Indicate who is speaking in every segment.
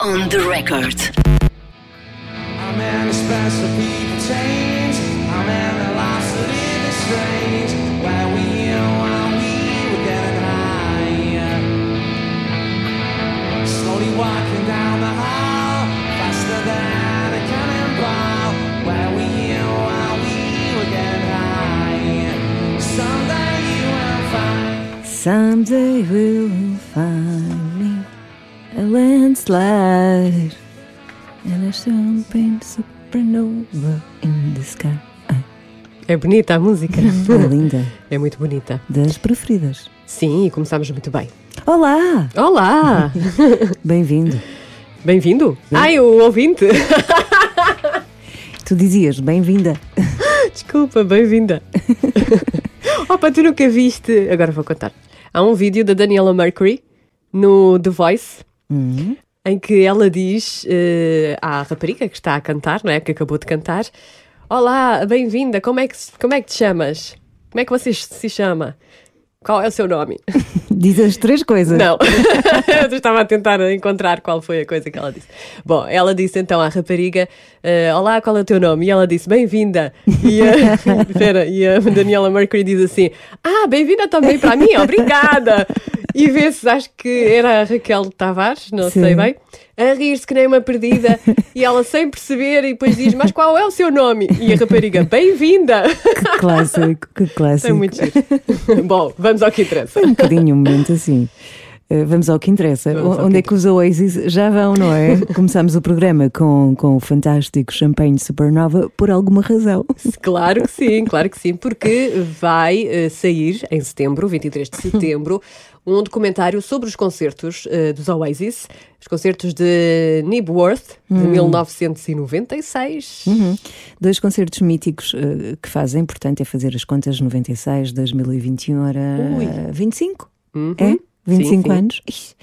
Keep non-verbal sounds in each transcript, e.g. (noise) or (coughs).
Speaker 1: On the record.
Speaker 2: I'm in a special people change. I'm in a lost living strange. Where we are, while we were getting high. Slowly walking down the hall, faster than a cannonball. Where we are, while we were getting high. Someday you will find.
Speaker 3: Someday we'll find me a landslide and a champagne supernova in the sky.
Speaker 4: É bonita a música.
Speaker 3: é linda. (laughs)
Speaker 4: É muito bonita.
Speaker 3: Das preferidas.
Speaker 4: Sim, e começámos muito bem.
Speaker 3: Olá!
Speaker 4: Olá! (laughs)
Speaker 3: Bem-vindo.
Speaker 4: Bem-vindo. Ai, o ouvinte.
Speaker 3: Tu dizias bem-vinda.
Speaker 4: Desculpa, bem-vinda. (laughs) Opa, tu nunca viste. Agora vou contar. Há um vídeo da Daniela Mercury no The Voice
Speaker 3: Hum,
Speaker 4: em que ela diz eh, à rapariga que está a cantar, não é? Que acabou de cantar: Olá, bem-vinda, como, é que, como é que te chamas? Como é que você se chama? Qual é o seu nome? (laughs)
Speaker 3: Diz as três coisas.
Speaker 4: Não, (laughs) eu estava a tentar encontrar qual foi a coisa que ela disse. Bom, ela disse então à rapariga: eh, Olá, qual é o teu nome? E ela disse: Bem-vinda. E, a- (laughs) e a Daniela Mercury diz assim: Ah, bem-vinda também para mim, obrigada. E vê-se, acho que era a Raquel Tavares, não
Speaker 3: Sim.
Speaker 4: sei bem, a rir-se que nem uma perdida. E ela sem perceber, e depois diz: Mas qual é o seu nome? E a rapariga: Bem-vinda.
Speaker 3: Que clássico, que clássico.
Speaker 4: É muito giro. Bom, vamos ao que interessa.
Speaker 3: Foi um bocadinho momento assim. Uh, vamos ao que interessa.
Speaker 4: Vamos
Speaker 3: Onde é que os Oasis já vão, não é? (laughs) Começámos o programa com, com o fantástico Champagne Supernova por alguma razão.
Speaker 4: Claro que sim, claro que sim, porque vai eh, sair em setembro, 23 de setembro, (laughs) um documentário sobre os concertos eh, dos Oasis, os concertos de Nibworth, de 1996.
Speaker 3: Uhum. Dois concertos míticos uh, que fazem, portanto, é fazer as contas 96, 2021, era
Speaker 4: Ui.
Speaker 3: 25?
Speaker 4: Uhum.
Speaker 3: É? 25
Speaker 4: sim.
Speaker 3: anos? Ixi.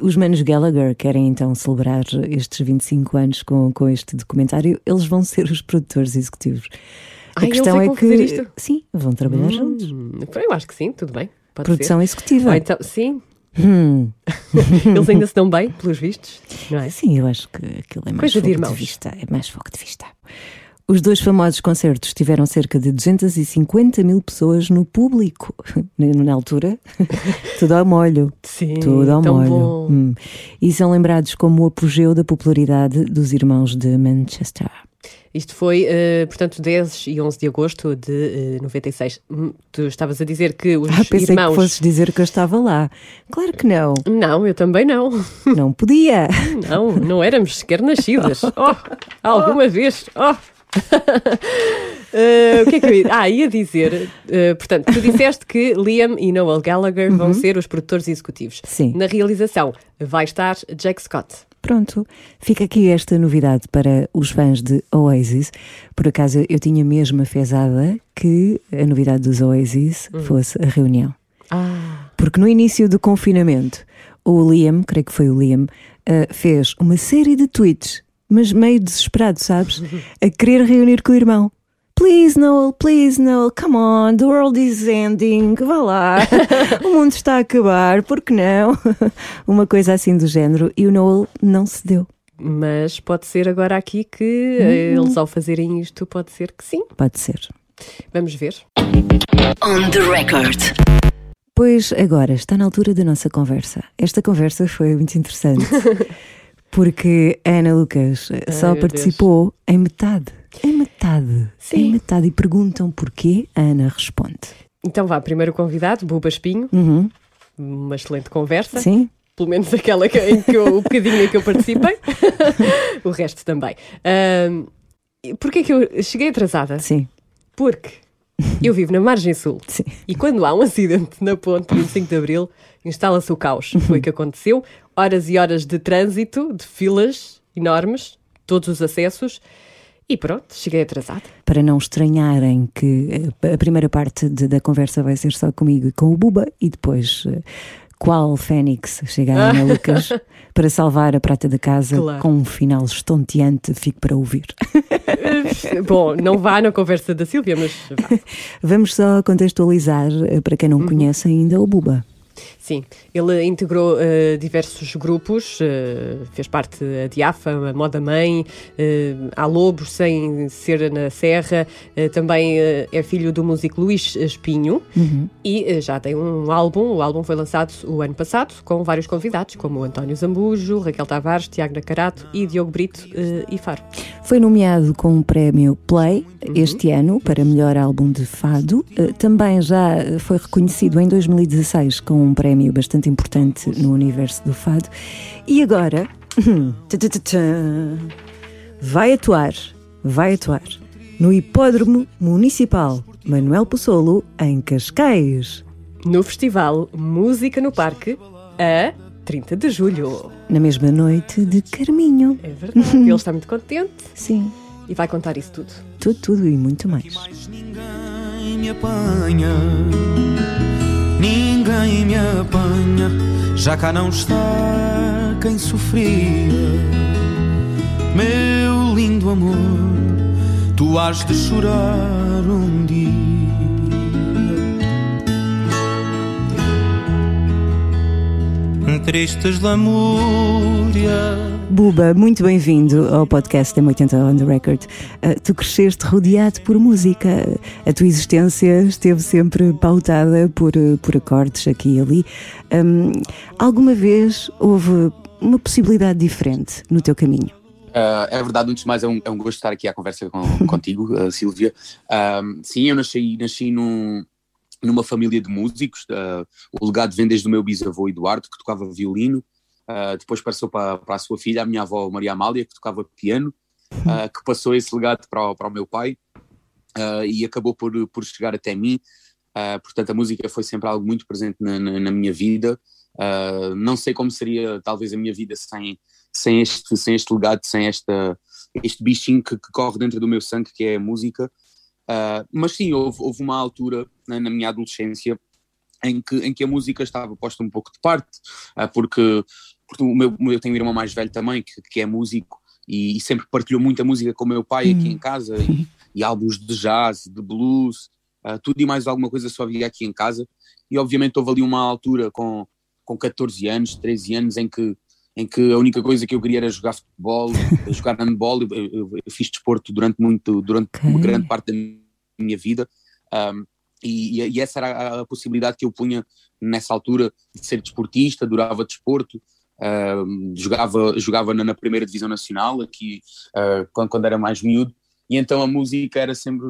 Speaker 3: Os manos Gallagher querem então celebrar estes 25 anos com, com este documentário. Eles vão ser os produtores executivos.
Speaker 4: Ai, eles é que isto?
Speaker 3: sim, vão trabalhar juntos.
Speaker 4: Hum, eu acho que sim, tudo bem.
Speaker 3: Produção
Speaker 4: ser.
Speaker 3: executiva.
Speaker 4: Ou então, sim,
Speaker 3: Hum. (laughs)
Speaker 4: eles ainda se dão bem, pelos vistos, não é?
Speaker 3: Sim, eu acho que aquilo é mais
Speaker 4: Coisa de
Speaker 3: fogo de,
Speaker 4: irmãos.
Speaker 3: vista. É mais fogo de vista. Os dois famosos concertos tiveram cerca de 250 mil pessoas no público. (laughs) Na altura, (laughs) tudo ao molho.
Speaker 4: Sim,
Speaker 3: Tudo ao molho. Hum. E são lembrados como o apogeu da popularidade dos irmãos de Manchester.
Speaker 4: Isto foi, eh, portanto, 10 e 11 de agosto de eh, 96. Hum, Tu estavas a dizer que os
Speaker 3: Ah, pensei
Speaker 4: irmãos...
Speaker 3: que fosses dizer que eu estava lá. Claro que não.
Speaker 4: Não, eu também não.
Speaker 3: Não podia.
Speaker 4: Não, não éramos sequer nascidas. (laughs) Oh, alguma vez. Oh. Eh, o que é que eu ia... Ah, ia dizer, eh, portanto, tu disseste que Liam e Noel Gallagher vão ser os produtores executivos.
Speaker 3: Sim.
Speaker 4: Na realização vai estar Jake Scott.
Speaker 3: Pronto, fica aqui esta novidade para os fãs de Oasis. Por acaso eu tinha mesmo a fezada que a novidade dos Oasis fosse a reunião.
Speaker 4: Ah,
Speaker 3: Porque no início do confinamento, o Liam, creio que foi o Liam, eh, fez uma série de tweets, mas meio desesperado, sabes? A querer reunir com o irmão. Please, Noel, please, Noel, come on, the world is ending, vá lá, (laughs) o mundo está a acabar, por que não? (laughs) Uma coisa assim do género, e o Noel não cedeu.
Speaker 4: mas pode ser agora aqui que eh, eles, ao fazerem isto, pode ser que sim.
Speaker 3: Pode ser.
Speaker 4: Vamos ver.
Speaker 1: On the record.
Speaker 3: Pois agora está na altura da nossa conversa. Esta conversa foi muito interessante (laughs) porque a Ana Lucas eh, só
Speaker 4: meu Deus.
Speaker 3: participou em metade. Em metade.
Speaker 4: Sim.
Speaker 3: Em metade. E perguntam porquê, a Ana responde.
Speaker 4: Então vá, primeiro convidado, Buba Espinho.
Speaker 3: Uhum.
Speaker 4: Uma excelente conversa.
Speaker 3: Sim?
Speaker 4: pelo menos aquela que, em que eu, o bocadinho em que eu participei, (laughs) o resto também. E Porquê que eu cheguei atrasada?
Speaker 3: Sim.
Speaker 4: Porque eu vivo na margem sul (laughs)
Speaker 3: Sim.
Speaker 4: e quando há um acidente na ponte 25 de Abril, instala-se o caos. Foi o que aconteceu. Horas e horas de trânsito, de filas enormes, todos os acessos. E pronto, cheguei atrasada.
Speaker 3: Para não estranharem que eh, a primeira parte de- da conversa vai ser só comigo e com o Buba e depois eh, qual Fênix chega a Ana Lucas (laughs) para salvar a prata da casa
Speaker 4: Claro.
Speaker 3: com um final estonteante, fico para ouvir. (laughs)
Speaker 4: Bom, não vá na conversa da Sílvia, mas vá. (laughs)
Speaker 3: Vamos só contextualizar eh, para quem não
Speaker 4: Uhum.
Speaker 3: conhece ainda o Buba.
Speaker 4: Sim, ele integrou uh, diversos grupos, uh, fez parte a Diafa, a Moda Mãe, uh, há Lobos sem ser na Serra, também é filho do músico Luís Espinho uhum. e já tem um álbum, o álbum foi lançado o ano passado com vários convidados, como António Zambujo, Raquel Tavares, Tiago Nacarato e Diogo Brito e Faro.
Speaker 3: Foi nomeado com o prémio Play uhum. este ano para melhor álbum de fado, também já foi reconhecido em 2016 com um prémio prémio bastante importante no universo do fado. E agora (clears throat) vai atuar, vai atuar no Hipódromo Municipal Manuel Possolo, em Cascais.
Speaker 4: No festival Música no Parque, a 30 de julho.
Speaker 3: Na mesma noite de Carminho.
Speaker 4: É verdade, ele está muito contente. (laughs)
Speaker 3: Sim.
Speaker 4: E vai contar isso tudo.
Speaker 3: Tudo, tudo e muito mais.
Speaker 2: mais ninguém me apanha ninguém me apanha, já cá não está quem sofria. Meu lindo amor, tu has de chorar um dia. Tristes lamúrias
Speaker 3: Buba, muito bem-vindo ao podcast M80 on the Record. Uh, tu cresceste rodeado por música. A tua existência esteve sempre pautada por, por acordes aqui e ali. Um, alguma vez houve uma possibilidade diferente no teu caminho?
Speaker 5: Uh, é verdade, antes de mais é um, é um gosto estar aqui à conversa com, contigo, uh, (laughs) Silvia. Uh, sim, eu nasci, nasci num, numa família de músicos. o legado vem desde o meu bisavô Eduardo, que tocava violino. Uh, depois passou para, para a sua filha, a minha avó Maria Amália, que tocava piano, uh, que passou esse legado para, o, para o meu pai uh, e acabou por, por chegar até mim. portanto, a música foi sempre algo muito presente na, na, na minha vida. não sei como seria talvez a minha vida sem, sem, este, sem este legado, sem esta, este bichinho que, que corre dentro do meu sangue, que é a música. Mas sim, houve, houve uma altura na, na minha adolescência em que, em que a música estava posta um pouco de parte, porque porque o meu, eu tenho um irmão mais velho também, que, que é músico, e, e, sempre partilhou muita música com o meu pai aqui em casa, e, (laughs) e, álbuns de jazz, de blues, uh, tudo e mais alguma coisa só havia aqui em casa. E obviamente houve ali uma altura com, com 14 anos, 13 anos, em que, em que a única coisa que eu queria era jogar futebol, (laughs) jogar handball. Eu, eu, eu, fiz desporto durante muito, durante okay. uma grande parte da minha vida. Um, e, e, essa era a, possibilidade que eu punha nessa altura de ser desportista, adorava desporto, Uh, jogava jogava na, na, primeira divisão nacional aqui uh, quando, quando, era mais miúdo e então a música era sempre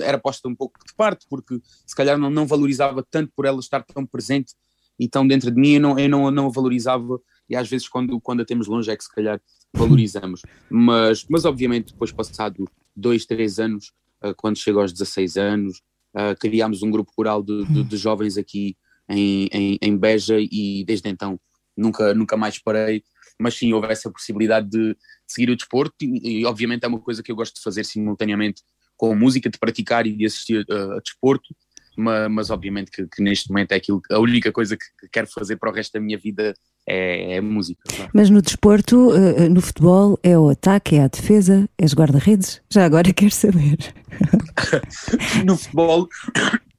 Speaker 5: era posta um pouco de parte porque se calhar não, não valorizava tanto por ela estar tão presente e tão dentro de mim eu não, eu não, não a valorizava e às vezes quando, quando a temos longe é que se calhar valorizamos mas, mas obviamente depois passado dois, três anos quando chego aos 16 anos. Criámos um grupo coral de, de, de jovens aqui em, em, em Beja e desde então nunca, nunca mais parei, mas sim, houve essa possibilidade de seguir o desporto e, e obviamente é uma coisa que eu gosto de fazer simultaneamente com a música, de praticar e de assistir uh, a desporto, mas, mas obviamente que, que, neste momento é aquilo, a única coisa que quero fazer para o resto da minha vida é, é música. Claro.
Speaker 3: Mas no desporto, uh, no futebol, é o ataque, é a defesa, és guarda-redes? Já agora (laughs) quero saber. (laughs)
Speaker 5: no futebol,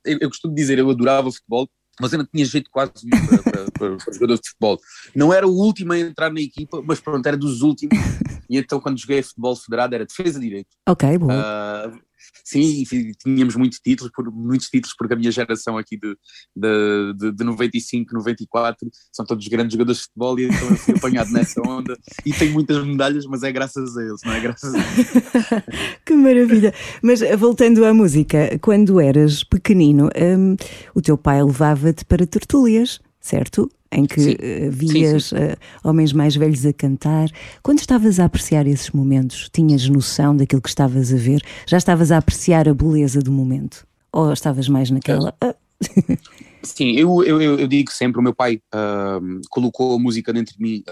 Speaker 5: eu, eu costumo dizer, eu adorava futebol, mas eu não tinha jeito quase para, para, para, para jogadores de futebol. Não era o último a entrar na equipa, mas pronto, era dos últimos. E então quando joguei futebol federado era defesa direito.
Speaker 3: Ok, bom. Uh,
Speaker 5: sim, tínhamos muitos títulos, por, muitos títulos, porque a minha geração aqui de, de, de, de 95, 94 são todos grandes jogadores de futebol e então eu fui apanhado nessa onda e tenho muitas medalhas, mas é graças a eles, não é graças a eles. (laughs)
Speaker 3: que maravilha! Mas eh, voltando à música, quando eras pequenino, um, o teu pai levava-te para tertúlias, certo? em que sim. Eh, vias sim, sim. Uh, homens mais velhos a cantar. Quando estavas a apreciar esses momentos, tinhas noção daquilo que estavas a ver? Já estavas a apreciar a beleza do momento? Ou estavas mais naquela. Uh... (laughs)
Speaker 5: sim, eu, eu, eu, digo sempre: o meu pai uh, colocou a música dentro de mim,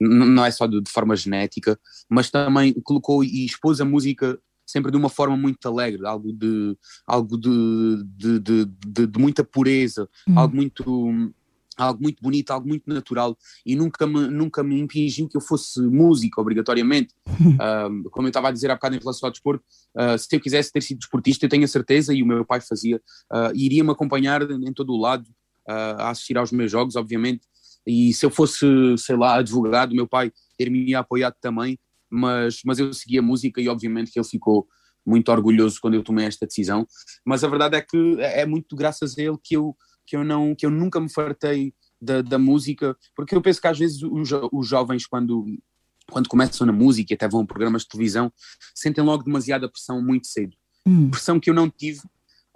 Speaker 5: não é só de, de, forma genética, mas também colocou e expôs a música sempre de uma forma muito alegre, algo de, algo de, de, de, de muita pureza, hum. algo muito algo muito bonito, algo muito natural e nunca me, nunca me impingiu que eu fosse músico obrigatoriamente. (laughs) como eu estava a dizer há bocado em relação ao desporto, uh, se eu quisesse ter sido desportista, eu tenho a certeza, e o meu pai fazia, uh, iria-me acompanhar em todo o lado, uh, a assistir aos meus jogos, obviamente. E se eu fosse, sei lá, advogado, meu pai ter-me apoiado também, mas, mas eu segui a música e obviamente que ele ficou muito orgulhoso quando eu tomei esta decisão. Mas a verdade é que é muito graças a ele que eu, que eu, não, que eu nunca me fartei da, da música, porque eu penso que às vezes os, os jovens, quando, quando começam na música e até vão a programas de televisão, sentem logo demasiada pressão muito cedo.
Speaker 3: Hum.
Speaker 5: Pressão que eu não tive,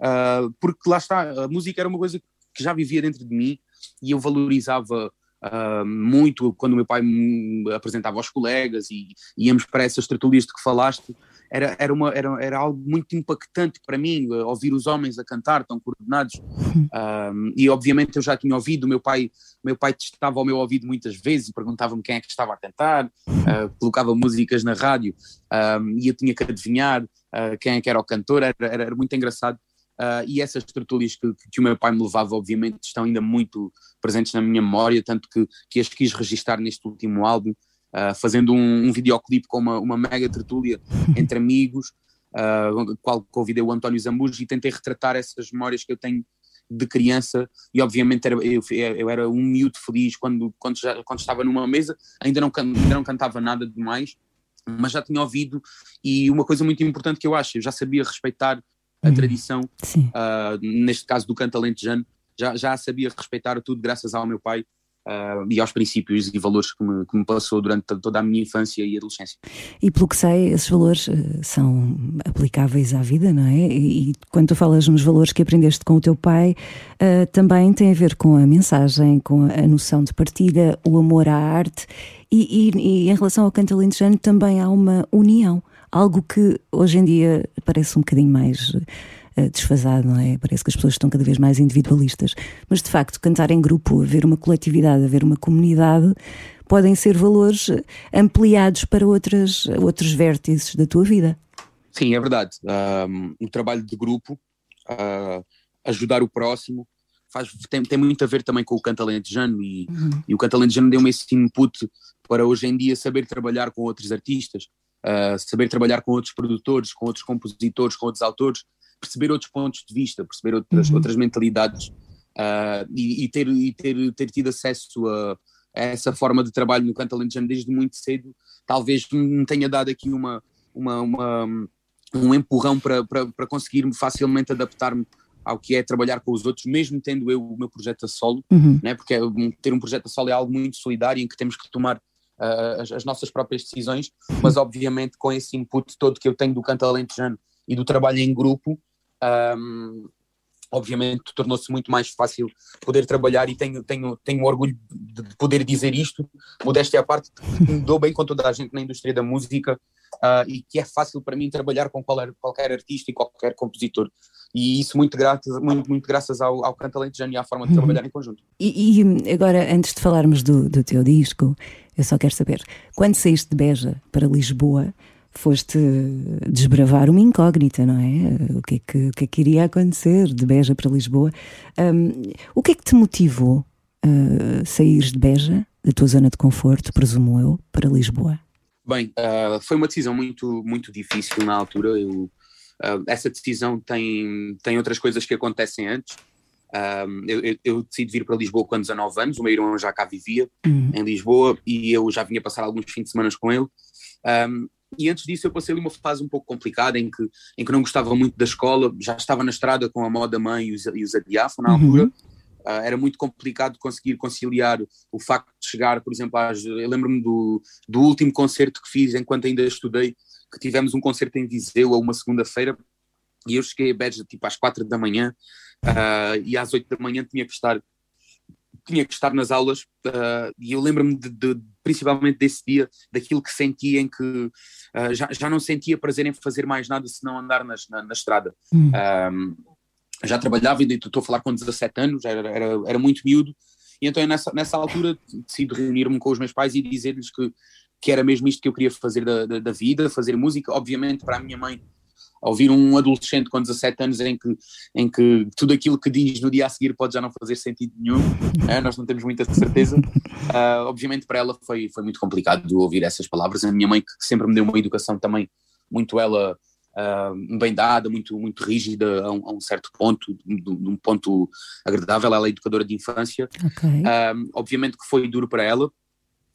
Speaker 5: uh, porque lá está, a música era uma coisa que já vivia dentro de mim e eu valorizava uh, muito quando o meu pai me apresentava aos colegas e íamos para essas tertulias de que falaste era, era, uma, era, era algo muito impactante para mim, uh, ouvir os homens a cantar tão coordenados. Um, e obviamente eu já tinha ouvido, o meu pai, meu pai testava ao meu ouvido muitas vezes e perguntava-me quem é que estava a cantar, uh, colocava músicas na rádio e eu tinha que adivinhar quem é que era o cantor, era, era, era muito engraçado. Uh, e essas tertúlias que, que, o meu pai me levava, obviamente, estão ainda muito presentes na minha memória, tanto que, que as quis registar neste último álbum uh, fazendo um, um videoclipe com uma, uma mega tertúlia (laughs) entre amigos, uh, qual convidei o António Zambujo e tentei retratar essas memórias que eu tenho de criança. E obviamente era, eu, eu, era um miúdo feliz quando, quando, já, quando estava numa mesa, ainda não, ainda não cantava nada demais, mas já tinha ouvido. E uma coisa muito importante que eu acho, eu já sabia respeitar a uhum. tradição, uh, neste caso do canto alentejano, já, já sabia respeitar tudo graças ao meu pai Uh, e aos princípios e valores que me, que me, passou durante toda a minha infância e adolescência.
Speaker 3: E pelo que sei, esses valores uh, são aplicáveis à vida, não é? E, e, quando tu falas nos valores que aprendeste com o teu pai, uh, também tem a ver com a mensagem, com a noção de partilha, o amor à arte e, e, e em relação ao canto alentejano também há uma união, algo que hoje em dia parece um bocadinho mais uh, desfasado, não é? Parece que as pessoas estão cada vez mais individualistas. Mas de facto, cantar em grupo, haver uma coletividade, haver uma comunidade, podem ser valores ampliados para outras, outros vértices da tua vida.
Speaker 5: Sim, é verdade. Um, um trabalho de grupo, uh, ajudar o próximo, faz, tem, tem muito a ver também com o canto alentejano e, uhum. e o canto alentejano deu-me esse input para hoje em dia saber trabalhar com outros artistas, uh, saber trabalhar com outros produtores, com outros compositores, com outros autores, perceber outros pontos de vista, perceber outras, uhum. outras mentalidades uh, e, e, ter, e ter, ter tido acesso a, a, essa forma de trabalho no canto alentejano desde muito cedo, talvez me tenha dado aqui uma, uma, uma um empurrão para, para, para conseguir facilmente adaptar-me ao que é trabalhar com os outros, mesmo tendo eu o meu projeto a solo, uhum. né? porque é ter um projeto a solo é algo muito solidário em que temos que tomar uh, as, as, nossas próprias decisões, mas obviamente com esse input todo que eu tenho do canto alentejano e do trabalho em grupo, um, obviamente tornou-se muito mais fácil poder trabalhar e tenho, tenho, tenho orgulho de poder dizer isto, modéstia à parte, que me dou bem com toda a gente na indústria da música uh, e que é fácil para mim trabalhar com qualquer, qualquer artista e qualquer compositor. E isso muito, graças, muito, muito graças ao, ao Canto Alentejano e à forma de uhum. trabalhar em conjunto.
Speaker 3: E, e, agora, antes de falarmos do, do teu disco, eu só quero saber, quando saíste de Beja para Lisboa, foste desbravar uma incógnita, não é? O que é que, o que, é que iria acontecer de Beja para Lisboa? Um, o que é que te motivou a sair de Beja, da tua zona de conforto, presumo eu, para Lisboa?
Speaker 5: Bem, uh, foi uma decisão muito, muito difícil na altura. Eu, uh, essa decisão tem, tem outras coisas que acontecem antes. Um, eu, eu, eu, decidi vir para Lisboa com 19 anos, o meu irmão já cá vivia uhum. em Lisboa e eu já vinha passar alguns fins de semana com ele. Um, e antes disso eu passei ali uma fase um pouco complicada em que, em que não gostava muito da escola, já estava na estrada com a moda mãe e os, e os adiafo na uhum. altura. Uh, era muito complicado conseguir conciliar o facto de chegar, por exemplo, às, eu lembro-me do, do último concerto que fiz enquanto ainda estudei, que tivemos um concerto em Viseu a uma segunda-feira e eu cheguei a Beja tipo às quatro da manhã uh, e às oito da manhã tinha que estar tinha que estar nas aulas uh, e eu lembro-me de, de, principalmente desse dia, daquilo que sentia em que uh, já, já não sentia prazer em fazer mais nada senão andar nas, na, na estrada. Hum. Um, já trabalhava, e estou a falar com 17 anos, era, era, era muito miúdo, e então nessa, nessa altura decidi reunir-me com os meus pais e dizer-lhes que, que era mesmo isto que eu queria fazer da, da, da vida, fazer música. Obviamente, para a minha mãe ouvir um adolescente com 17 anos em que, em que tudo aquilo que diz no dia a seguir pode já não fazer sentido nenhum, é? (laughs) nós não temos muita certeza. Uh, (laughs) obviamente para ela foi, foi muito complicado ouvir essas palavras. A minha mãe, que sempre me deu uma educação também muito ela uh, bem dada, muito, muito rígida a um, a um certo ponto, de um ponto agradável. Ela é educadora de infância.
Speaker 3: Ok.
Speaker 5: Um, obviamente que foi duro para ela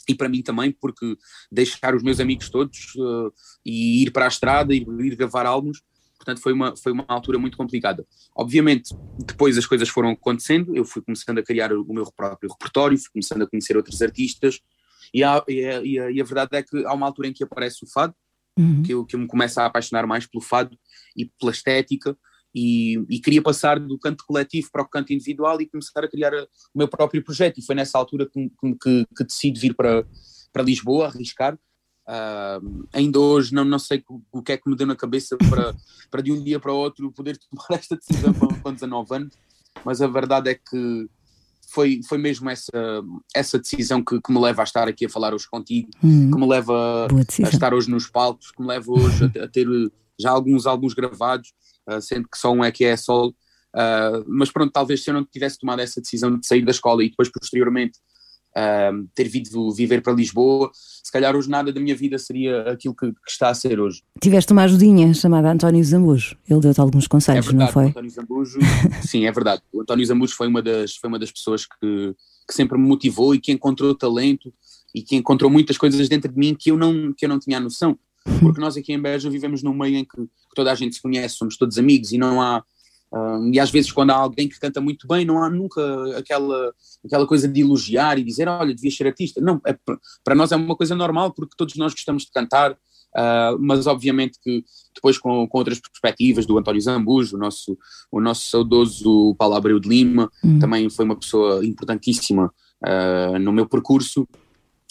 Speaker 5: e para mim também, porque deixar os meus amigos todos uh, e ir para a estrada e ir gravar álbuns, portanto foi uma, foi uma altura muito complicada. Obviamente, depois as coisas foram acontecendo, eu fui começando a criar o meu próprio repertório, fui começando a conhecer outros artistas, e a, e a, e a, e a verdade é que há uma altura em que aparece o fado,
Speaker 3: Uhum.
Speaker 5: que eu, que eu me começo a apaixonar mais pelo fado e pela estética e, e queria passar do canto coletivo para o canto individual e começar a criar o meu próprio projeto. E foi nessa altura que, que, que, decido vir para, para Lisboa, arriscar. Ah, ainda hoje não, não sei o, que é que me deu na cabeça para, (laughs) para de um dia para o outro poder tomar esta decisão com, com 19 anos, mas a verdade é que foi, foi mesmo essa, essa decisão que, que me leva a estar aqui a falar hoje contigo,
Speaker 3: Hum,
Speaker 5: que me leva a estar hoje nos palcos, que me leva hoje a, a ter já alguns álbuns gravados, sendo que só um é que é solo. Ah, mas pronto, talvez se eu não tivesse tomado essa decisão de sair da escola e depois posteriormente ah, ter vindo viver para Lisboa, se calhar hoje nada da minha vida seria aquilo que, que está a ser hoje.
Speaker 3: Tiveste uma ajudinha chamada António Zambujo. Ele deu-te alguns
Speaker 5: É
Speaker 3: conselhos, não
Speaker 5: verdade, o
Speaker 3: foi?
Speaker 5: António Zambujo, (laughs) sim, é verdade. O António Zambujo foi uma das, foi uma das pessoas que, que sempre me motivou e que encontrou talento e que encontrou muitas coisas dentro de mim que eu não, que eu não tinha noção. Porque nós aqui em Beja vivemos num meio em que, que toda a gente se conhece, somos todos amigos e não há. ah, e às vezes, quando há alguém que canta muito bem, não há nunca aquela, aquela coisa de elogiar e dizer: Olha, devias ser artista. Não, é, para nós é uma coisa normal, porque todos nós gostamos de cantar, ah, mas obviamente que depois com, com outras perspectivas do António Zambujo, o nosso, o nosso saudoso Paulo Abreu de Lima,
Speaker 3: Hum.
Speaker 5: também foi uma pessoa importantíssima ah, no meu percurso.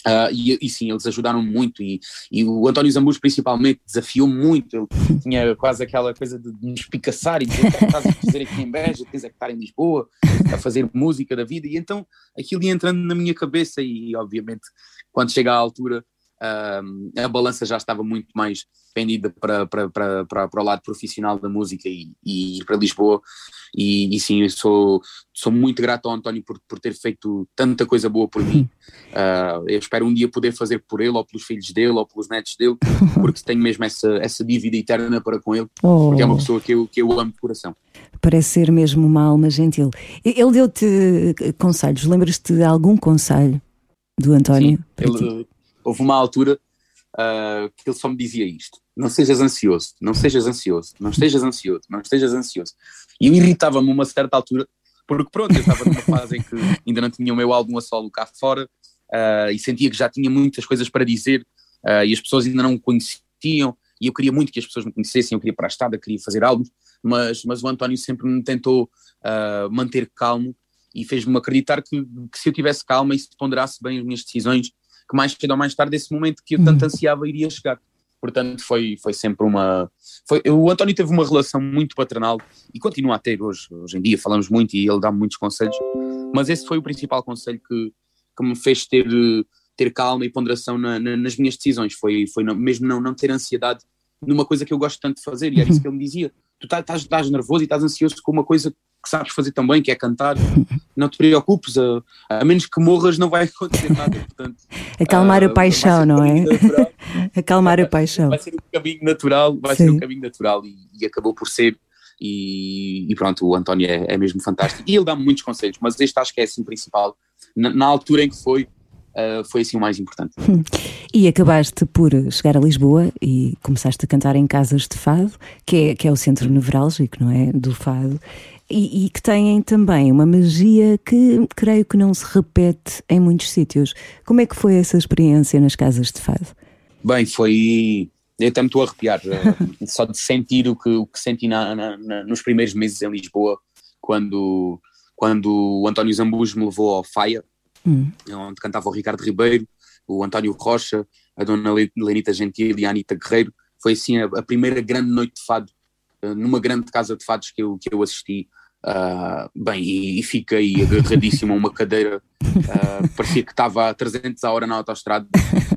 Speaker 5: Ah, e, e sim, eles ajudaram muito e, e o António Zambujo principalmente desafiou muito, ele (laughs) tinha quase aquela coisa de nos picaçar e dizer o que que estás a fazer aqui em Beja, tens é que estar em Lisboa a fazer música da vida. E então aquilo ia entrando na minha cabeça e obviamente quando chega à altura ah, a balança já estava muito mais pendida para, para, para, para, para o lado profissional da música e, e ir para Lisboa e, e sim, eu sou, sou muito grato ao António por, por ter feito tanta coisa boa por mim. (laughs) Ah, eu espero um dia poder fazer por ele, ou pelos filhos dele, ou pelos netos dele, porque tenho mesmo essa, essa dívida eterna para com ele,
Speaker 3: Oh,
Speaker 5: porque é uma pessoa que eu, que eu amo de coração.
Speaker 3: parece ser mesmo uma alma gentil. Ele deu-te eh, conselhos. Lembras-te de algum conselho do António?
Speaker 5: Sim,
Speaker 3: para ti?
Speaker 5: ele, houve uma altura ah, que ele só me dizia isto: não sejas ansioso, não sejas ansioso, não estejas ansioso, não estejas ansioso. E eu irritava-me uma certa altura, porque pronto, eu estava numa fase em que ainda não tinha o meu álbum a solo cá fora ah, e sentia que já tinha muitas coisas para dizer ah, e as pessoas ainda não me conheciam e eu queria muito que as pessoas me conhecessem, eu queria para a estrada, queria fazer álbuns, mas, mas o António sempre me tentou ah, manter calmo e fez-me acreditar que, que se eu tivesse calma e se ponderasse bem as minhas decisões, que mais cedo ou mais tarde esse momento que eu tanto ansiava iria chegar. Portanto, foi, foi sempre uma. Foi, o António teve uma relação muito paternal e continua a ter hoje. Hoje em dia falamos muito e ele dá-me muitos conselhos, mas esse foi o principal conselho que, que me fez ter, ter calma e ponderação na- na- nas minhas decisões. Foi, foi não- mesmo não, não ter ansiedade numa coisa que eu gosto tanto de fazer, e era isso que ele me dizia. Tu tá- estás nervoso e estás ansioso com uma coisa que sabes fazer também, que é cantar. Não te preocupes, a, a menos que morras, não vai acontecer nada. Portanto,
Speaker 3: Acalmar
Speaker 5: ah,
Speaker 3: a paixão,
Speaker 5: vai ser
Speaker 3: não é?
Speaker 5: natural. (laughs)
Speaker 3: Acalmar a paixão.
Speaker 5: Vai ser um caminho natural, vai
Speaker 3: Sim.
Speaker 5: ser um caminho natural e, e acabou por ser. E, e pronto, o António é, é mesmo fantástico. E ele dá-me muitos conselhos, mas este acho que é assim o principal. Na, na altura em que foi, ah, foi assim o mais importante.
Speaker 3: E acabaste por chegar a Lisboa e começaste a cantar em casas de fado, que é, que é o centro nevrálgico, não é? Do fado. E, e que têm também uma magia que creio que não se repete em muitos sítios. Como é que foi essa experiência nas casas de fado?
Speaker 5: Bem, foi. Eu até me estou a arrepiar, eh, (laughs) só de sentir o que, o que senti na- na- nos primeiros meses em Lisboa, quando, quando o António Zambujo me levou ao Faia,
Speaker 3: Hum.
Speaker 5: onde cantava o Ricardo Ribeiro, o António Rocha, a dona Le- Lenita Gentil e a Anita Guerreiro. Foi assim a, a primeira grande noite de fado, eh, numa grande casa de fados que eu, que eu assisti. Ah, bem, e, e fiquei agarradíssimo a uma cadeira, ah, (laughs) parecia que estava a 300 a hora na autostrada,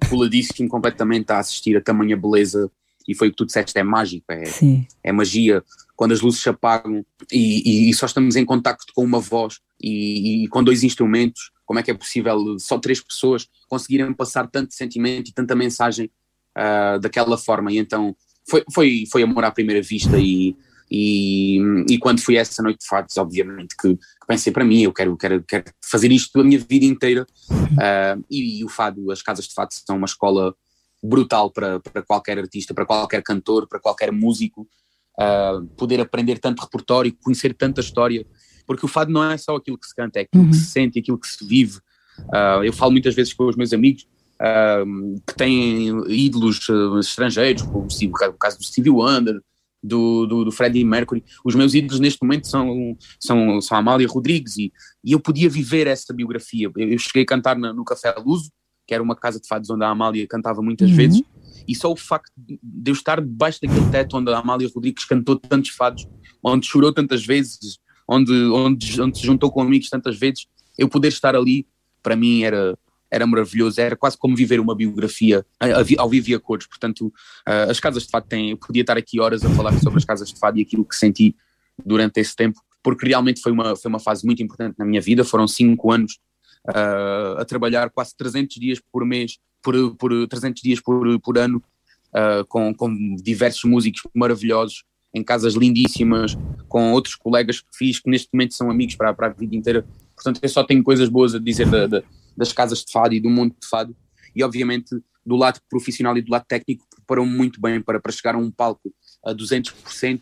Speaker 5: coladíssimo completamente a assistir a tamanha beleza. E foi o que tu disseste, é mágico, é,
Speaker 3: Sim.
Speaker 5: é magia, quando as luzes se apagam e, e- e só estamos em contacto com uma voz e, com dois instrumentos, como é que é possível só três pessoas conseguirem passar tanto sentimento e tanta mensagem ah, daquela forma? E então foi, foi, foi amor à primeira vista e, e, e quando fui a essa noite de fatos, obviamente que, que, pensei para mim, eu quero, quero, quero fazer isto a minha vida inteira uh, e, e, o fado, as casas de fato são uma escola brutal para, para qualquer artista, para qualquer cantor, para qualquer músico, uh, poder aprender tanto repertório, conhecer tanta história, porque o fado não é só aquilo que se canta, é aquilo uhum. que se sente, aquilo que se vive. Uh, eu falo muitas vezes com os meus amigos uh, que têm ídolos estrangeiros, como o caso do Stevie Wonder, do, do, do, Freddie Mercury. Os meus ídolos neste momento são, são, são a Amália Rodrigues e, e eu podia viver essa biografia. Eu, eu cheguei a cantar na, no Café Luso, que era uma casa de fados onde a Amália cantava muitas uhum. vezes, e só o facto de eu estar debaixo daquele teto onde a Amália Rodrigues cantou tantos fados, onde chorou tantas vezes, onde, onde, onde se juntou com amigos tantas vezes, eu poder estar ali, para mim era, era maravilhoso, era quase como viver uma biografia ao vivo e a cores, portanto uh, as casas de fado têm, eu podia estar aqui horas a falar sobre as casas de fado e aquilo que senti durante esse tempo, porque realmente foi uma, foi uma fase muito importante na minha vida, foram cinco anos uh, a trabalhar quase 300 dias por mês, por, por 300 dias por, por ano, uh, com, com diversos músicos maravilhosos, em casas lindíssimas, com outros colegas que fiz, que neste momento são amigos para, para a vida inteira. Portanto, eu só tenho coisas boas a dizer da, da, das casas de fado e do mundo de fado. E, obviamente, do lado profissional e do lado técnico, preparam muito bem para, para chegar a um palco a 200%.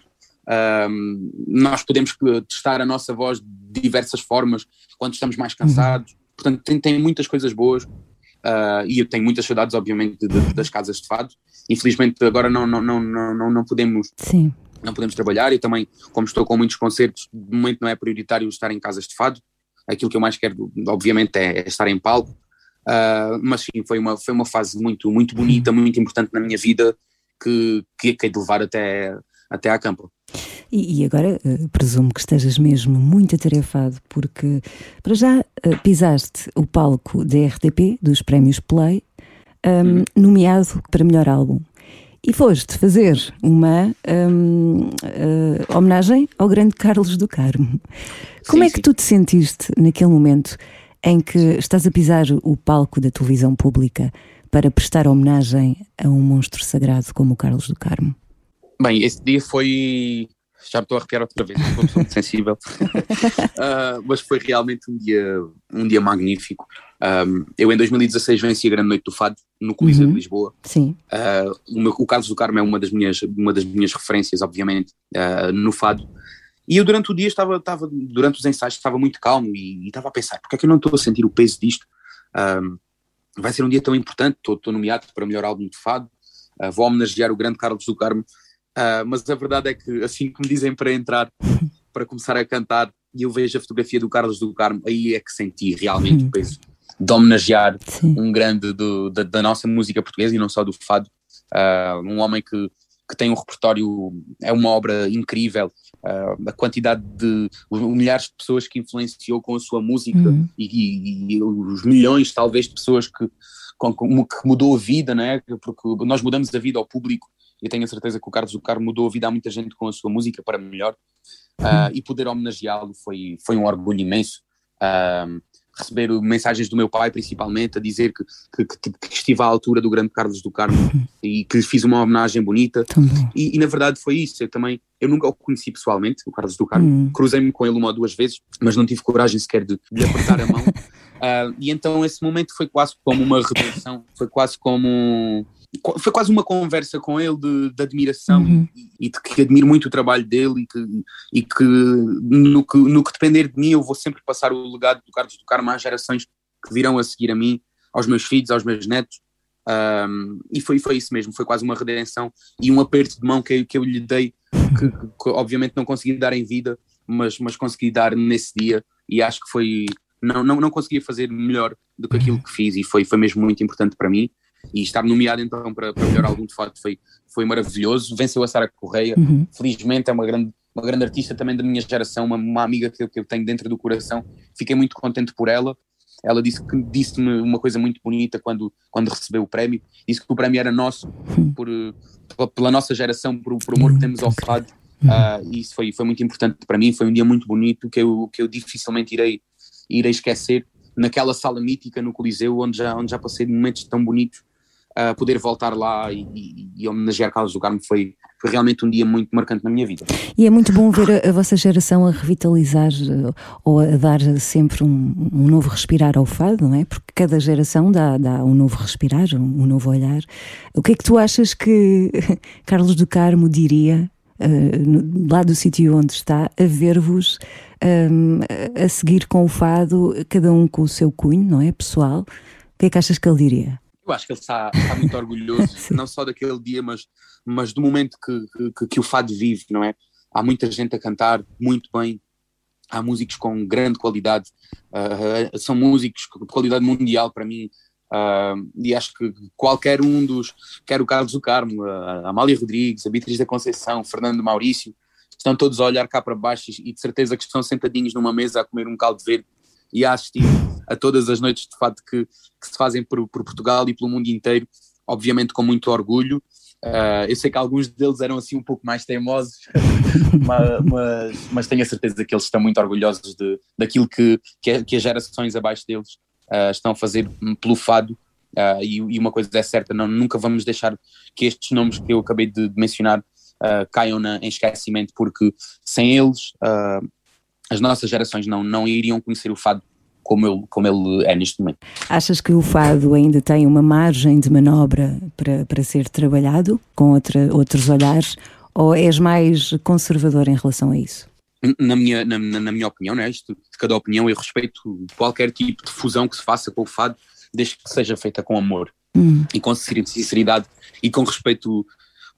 Speaker 5: Um, nós podemos testar a nossa voz de diversas formas quando estamos mais cansados, Portanto, tem, tem muitas coisas boas uh, e eu tenho muitas saudades, obviamente, de, de, das casas de fado. Infelizmente, agora não, não, não, não, não podemos.
Speaker 3: Sim.
Speaker 5: Não podemos trabalhar e também, como estou com muitos concertos, de momento não é prioritário estar em casas de fado. Aquilo que eu mais quero, obviamente, é, é estar em palco. Uh, mas sim, foi uma, foi uma fase muito, muito bonita, muito importante na minha vida que, que, que de levar até, até à campa.
Speaker 3: E, e agora uh, presumo que estejas mesmo muito atarefado, porque para já uh, pisaste o palco da RTP, dos prémios Play, um, uhum. nomeado para melhor álbum. E foste fazer uma um, uh, eh, homenagem ao grande Carlos do Carmo. Como sim, é que sim. tu te sentiste naquele momento em que estás a pisar o palco da televisão pública para prestar homenagem a um monstro sagrado como o Carlos do Carmo?
Speaker 5: Bem, esse dia foi já me estou a arrepiar outra vez, estou muito sensível. uh, (laughs) mas foi realmente um dia, um dia magnífico. Um, eu em 2016 venci a Grande Noite do Fado no Coliseu uhum. de Lisboa.
Speaker 3: Sim.
Speaker 5: Uh, o, meu, o, Carlos do Carmo é uma das minhas, uma das minhas referências, obviamente, uh, no Fado. E eu durante o dia estava, estava durante os ensaios estava muito calmo e, e estava a pensar, porque é que eu não estou a sentir o peso disto? Um, vai ser um dia tão importante, estou, estou nomeado para melhor álbum de Fado, vou homenagear o grande Carlos do Carmo Uh, mas a verdade é que assim que me dizem para entrar, (laughs) para começar a cantar, e eu vejo a fotografia do Carlos do Carmo, aí é que senti realmente o peso de homenagear Sim. um grande do, da, da, nossa música portuguesa e não só do fado. Uh, um homem que, que tem um repertório, é uma obra incrível. Uh, a quantidade de milhares de pessoas que influenciou com a sua música uhum. e, e, e, os milhões, talvez, de pessoas que, com, que mudou a vida, né? porque nós mudamos a vida ao público e tenho a certeza que o Carlos do Carmo mudou a vida a muita gente com a sua música para melhor uh, e poder homenageá-lo foi, foi um orgulho imenso. Uh, receber mensagens do meu pai, principalmente, a dizer que, que, que, que, estive à altura do grande Carlos do Carmo e que lhe fiz uma homenagem bonita. E, e, na verdade foi isso. Eu também, eu nunca o conheci pessoalmente, o Carlos do Carmo. Hum. Cruzei-me com ele uma ou duas vezes, mas não tive coragem sequer de, de lhe apertar a mão. Uh, (laughs) e então esse momento foi quase como uma redenção, foi quase como foi quase uma conversa com ele de, de admiração uhum. e, e, de que admiro muito o trabalho dele e que, e que, no que no que depender de mim eu vou sempre passar o legado do Carlos do Carmo às gerações que virão a seguir a mim, aos meus filhos, aos meus netos. Um, e foi, foi isso mesmo, foi quase uma redenção e um aperto de mão que, que eu lhe dei, que, que, obviamente não consegui dar em vida, mas, mas consegui dar nesse dia e acho que foi, não, não, não conseguia fazer melhor do que aquilo que fiz e foi, foi mesmo muito importante para mim e estar nomeado então para, para o melhor álbum de fato foi, foi maravilhoso. Venceu a Sara Correia, uhum. felizmente é uma grande, uma grande artista também da minha geração, uma, uma amiga que eu, que eu tenho dentro do coração. Fiquei muito contente por ela. Ela disse que disse-me uma coisa muito bonita quando, quando recebeu o prémio. Disse que o prémio era nosso, uhum. por, pela nossa geração, por, por amor que temos ao fado. Uh, isso foi, foi muito importante para mim. Foi um dia muito bonito que eu, que eu dificilmente irei, irei esquecer. Naquela sala mítica no Coliseu, onde já, onde já passei momentos tão bonitos uh, poder voltar lá e, e, e homenagear Carlos do Carmo foi, foi realmente um dia muito marcante na minha vida.
Speaker 3: E é muito bom ver a, a vossa geração a revitalizar uh, ou a dar sempre um, um, novo respirar ao fado, não é? Porque cada geração dá, dá um novo respirar, um, um novo olhar. O que é que tu achas que (laughs) Carlos do Carmo diria uh, lá do sítio onde está, a ver-vos um, a seguir com o fado, cada um com o seu cunho, não é? Pessoal. O que é que achas que ele diria?
Speaker 5: Eu acho que ele está, está muito orgulhoso, (laughs) não só daquele dia, mas, mas do momento que, que, que o fado vive, não é? Há muita gente a cantar muito bem, há músicos com grande qualidade, uh, são músicos de qualidade mundial para mim, uh, e acho que qualquer um dos, quer o Carlos do Carmo, a Amália Rodrigues, a Beatriz da Conceição, Fernando Maurício, estão todos a olhar cá para baixo e de certeza que estão sentadinhos numa mesa a comer um caldo verde e a assistir a todas as noites de fato que, que se fazem por, por, Portugal e pelo mundo inteiro, obviamente com muito orgulho. Uh, eu sei que alguns deles eram assim um pouco mais teimosos, (laughs) mas, mas, tenho a certeza que eles estão muito orgulhosos de, daquilo que, que, que as gerações abaixo deles uh, estão a fazer pelo fado. Uh, e, e, uma coisa é certa, não, nunca vamos deixar que estes nomes que eu acabei de, de mencionar caiam na, em esquecimento, porque sem eles as nossas gerações não, não iriam conhecer o fado como ele, como ele é neste momento.
Speaker 3: Achas que o fado ainda tem uma margem de manobra para, para ser trabalhado com outra, outros olhares ou és mais conservador em relação a isso?
Speaker 5: Na minha, na, na minha opinião, né, isto, de cada opinião, eu respeito qualquer tipo de fusão que se faça com o fado, desde que seja feita com amor hum. e com sinceridade e com respeito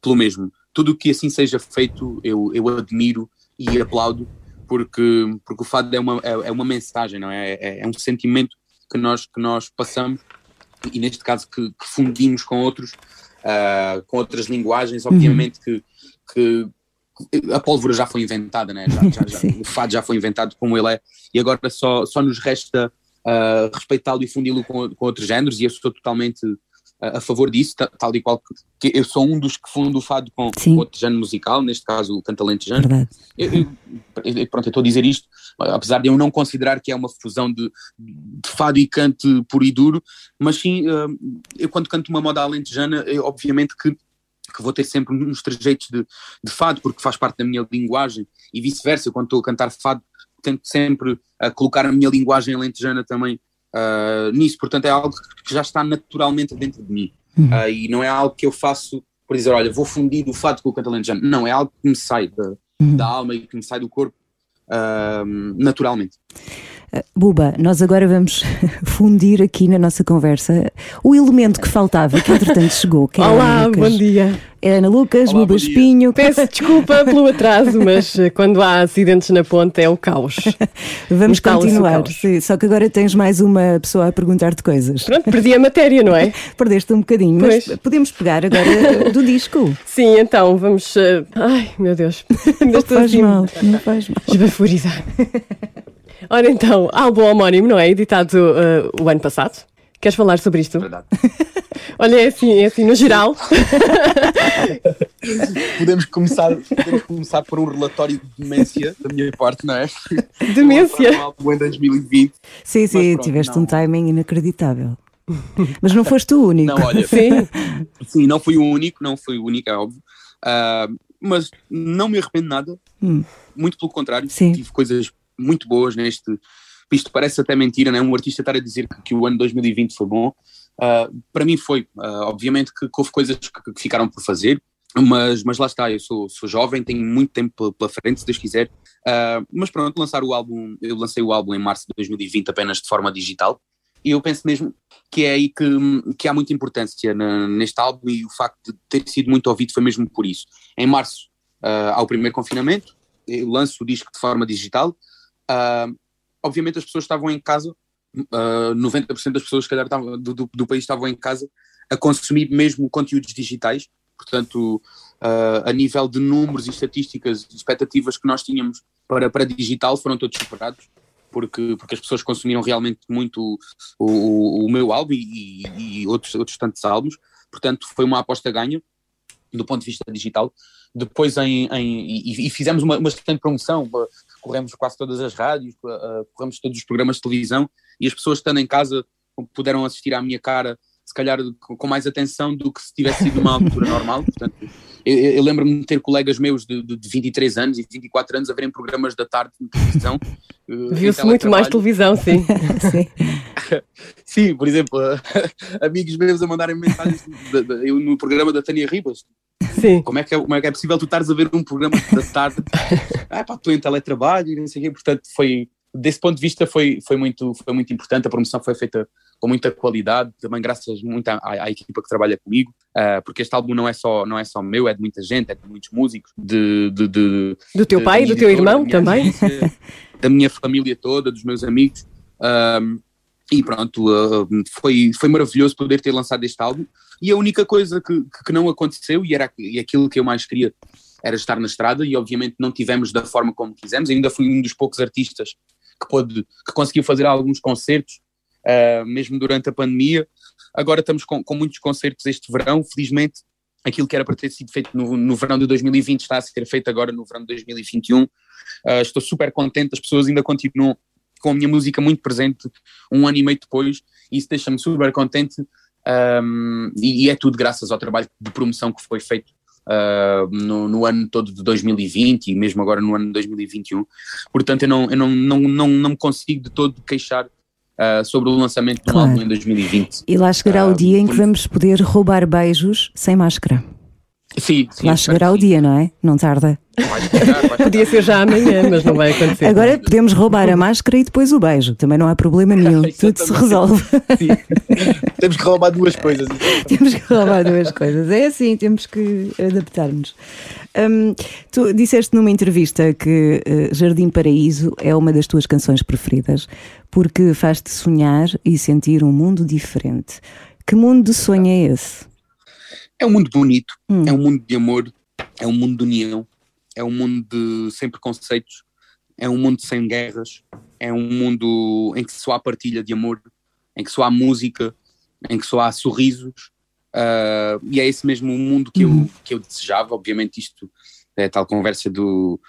Speaker 5: pelo mesmo. Tudo o que assim seja feito, eu, eu admiro e aplaudo porque, porque o fado é uma, é, é uma mensagem, não é? é? é? um sentimento que nós, que nós passamos e neste caso que, que fundimos com outros, uh, com outras linguagens, obviamente uhum. que, que a pólvora já foi inventada, né? já, já, já, o fado já foi inventado como ele é, e agora só, só nos resta uh, respeitá-lo e fundi-lo com, com outros géneros, e eu sou totalmente a, favor disso, tal e qual que, eu sou um dos que fundo o fado com Sim. outro género musical, neste caso o cantalente género. Eu, eu, pronto, eu estou a dizer isto, apesar de eu não considerar que é uma fusão de, de fado e cante puro e duro, mas sim, hum, eu quando canto uma moda alentejana, eu, obviamente que que vou ter sempre uns trejeitos de, de, fado, porque faz parte da minha linguagem, e vice-versa, quando estou a cantar fado, tento sempre a colocar a minha linguagem alentejana também uh, nisso. Portanto, é algo que já está naturalmente dentro de mim. Uhum. Uh, e não é algo que eu faço por dizer, olha, vou fundir o fato com o catalanejano. Não, é algo que me sai da, uhum. da alma e que me sai do corpo uh, naturalmente.
Speaker 3: Buba, nós agora vamos (laughs) fundir aqui na nossa conversa o elemento que faltava, que entretanto chegou. Que
Speaker 4: é Olá, bom dia.
Speaker 3: É Ana Lucas,
Speaker 4: Olá,
Speaker 3: Buba Espinho.
Speaker 4: Peço (laughs) desculpa pelo atraso, mas eh, quando há acidentes na ponte é o caos. (laughs)
Speaker 3: Vamos continuar. Sim, só que agora tens mais uma pessoa a perguntar-te coisas.
Speaker 4: Pronto, perdi a matéria, não é?
Speaker 3: Perdeste um bocadinho, pois. mas podemos pegar agora do disco.
Speaker 4: Sim, então vamos. Uh... Ai, meu Deus.
Speaker 3: Não faz assim... mal, não faz mal.
Speaker 4: Esbaforizar. Ora então, álbum homónimo, não é? Editado uh, o ano passado. Queres falar sobre isto?
Speaker 5: Verdade. (laughs)
Speaker 4: Olha, é assim, é assim, no geral. (laughs)
Speaker 5: podemos, começar, podemos começar por um relatório de demência da minha parte, não é?
Speaker 4: Demência?
Speaker 5: Um em 2020.
Speaker 3: Sim, sim, pronto, tiveste não. um timing inacreditável. Mas não foste o único.
Speaker 5: Não, olha, (laughs) sim. sim, não fui o único, não fui o único, é óbvio. Uh, mas não me arrependo nada. Hum. Muito pelo contrário, sim. tive coisas muito boas neste. Isto parece até mentira, né? um artista estar a dizer que, o ano 2020 foi bom. Uh, para mim foi. Uh, obviamente que, houve coisas que, que, ficaram por fazer, mas, mas lá está, eu sou, sou jovem, tenho muito tempo pela frente, se Deus quiser. Uh, mas pronto, lançar o álbum, eu lancei o álbum em março de 2020 apenas de forma digital. E eu penso mesmo que é aí que, que há muita importância na, neste álbum e o facto de ter sido muito ouvido foi mesmo por isso. Em março, uh, ao primeiro confinamento, eu lanço o disco de forma digital, Uh, obviamente as pessoas estavam em casa, uh, 90% das pessoas calhar, do, do, do, país estavam em casa a consumir mesmo conteúdos digitais, portanto uh, a nível de números e estatísticas, expectativas que nós tínhamos para, para digital foram todos superados. Porque, porque as pessoas consumiram realmente muito o, o, o meu álbum e, e, outros, outros tantos álbuns, portanto foi uma aposta ganha do ponto de vista digital. Depois em, em e, e, fizemos uma, uma excelente promoção, corremos quase todas as rádios, corremos todos os programas de televisão e as pessoas estando em casa puderam assistir à minha cara se calhar com mais atenção do que se tivesse sido numa altura normal. Portanto, eu, eu- lembro-me de ter colegas meus de, de 23 anos e 24 anos a verem programas da tarde de televisão. eh,
Speaker 4: Viu-se muito mais televisão, sim. (laughs)
Speaker 3: Sim. (laughs)
Speaker 5: Sim, por exemplo, (laughs) amigos meus a mandarem mensagens de- de- eu no programa da Tânia Ribas.
Speaker 4: sim.
Speaker 5: Como é, que é, como é que é possível tu estares a ver um programa da tarde? ah, pá, estou em teletrabalho e não sei o quê. Portanto, foi, desse ponto de vista, foi, foi, muito, foi muito importante. A promoção foi feita com muita qualidade, também graças muito à, à- equipa que trabalha comigo, ah, porque este álbum não é, só, não é só meu, é de muita gente, é de muitos músicos, de, de, de,
Speaker 4: Do teu
Speaker 5: da
Speaker 4: pai, do teu irmão também?
Speaker 5: agência, da minha família toda, dos meus amigos. Um, e pronto, uh, foi, foi maravilhoso poder ter lançado este álbum. E a única coisa que, que, que não aconteceu, e era e aquilo que eu mais queria, era estar na estrada, e obviamente não tivemos da forma como quisemos. Ainda fui um dos poucos artistas que, pôde, que conseguiu fazer alguns concertos, uh, mesmo durante a pandemia. Agora estamos com, com muitos concertos este verão, felizmente. Aquilo que era para ter sido feito no, no verão de 2020 está a ser feito agora no verão de 2021. Uh, estou super contente, as pessoas ainda continuam com a minha música muito presente um ano e meio depois, e isso deixa-me super contente. um, e, e é tudo graças ao trabalho de promoção que foi feito uh, no, no ano todo de 2020 e mesmo agora no ano de 2021. Portanto, eu não, eu não, não, não, não me consigo de todo queixar uh, sobre o lançamento de um
Speaker 3: Claro.
Speaker 5: álbum em 2020.
Speaker 3: E lá chegará o
Speaker 5: Ah,
Speaker 3: dia em que vamos poder roubar beijos sem máscara.
Speaker 5: Sim, sim,
Speaker 3: lá chegará o dia, não é? Não tarda.
Speaker 5: Vai chegar, vai
Speaker 4: Podia ser já amanhã, mas não vai acontecer.
Speaker 3: Agora podemos roubar a máscara e depois o beijo. Também não há problema nenhum. (laughs) Tudo se resolve.
Speaker 5: Sim. (laughs) Temos que roubar duas coisas.
Speaker 3: temos que roubar duas coisas. É assim, temos que adaptar-nos. Hum, tu disseste numa entrevista que eh, Jardim Paraíso é uma das tuas canções preferidas porque faz-te sonhar e sentir um mundo diferente. Que mundo de sonho é esse?
Speaker 5: É um mundo bonito,
Speaker 3: Hum.
Speaker 5: é um mundo de amor, é um mundo de união, é um mundo de sem preconceitos, é um mundo sem guerras, é um mundo em que só há partilha de amor, em que só há música, em que só há sorrisos. ah, e é esse mesmo mundo que, eu, que eu desejava. Obviamente, isto é tal conversa do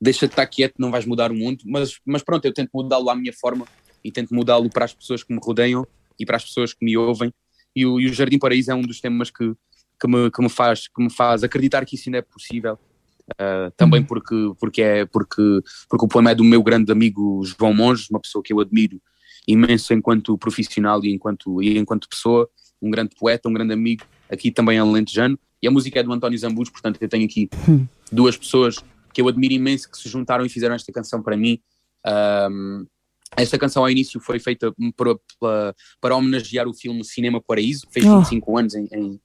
Speaker 5: deixa de estar quieto, não vais mudar o mundo, mas, mas pronto, eu tento mudá-lo à minha forma e tento mudá-lo para as pessoas que me rodeiam e para as pessoas que me ouvem. E o, e o Jardim Paraíso é um dos temas que, que, me, que, me faz, que me faz acreditar que isso ainda é possível. Uh, também porque, porque, é, porque, porque o poema é do meu grande amigo João Monges, uma pessoa que eu admiro imenso enquanto profissional e enquanto, e enquanto pessoa, um grande poeta, um grande amigo, aqui também é alentejano, e a música é do António Zambus, portanto eu tenho aqui duas pessoas que eu admiro imenso que se juntaram e fizeram esta canção para mim. Um, esta canção ao início foi feita para, para, para homenagear o filme Cinema Paraíso, fez
Speaker 3: Oh.
Speaker 5: 25 anos em, em,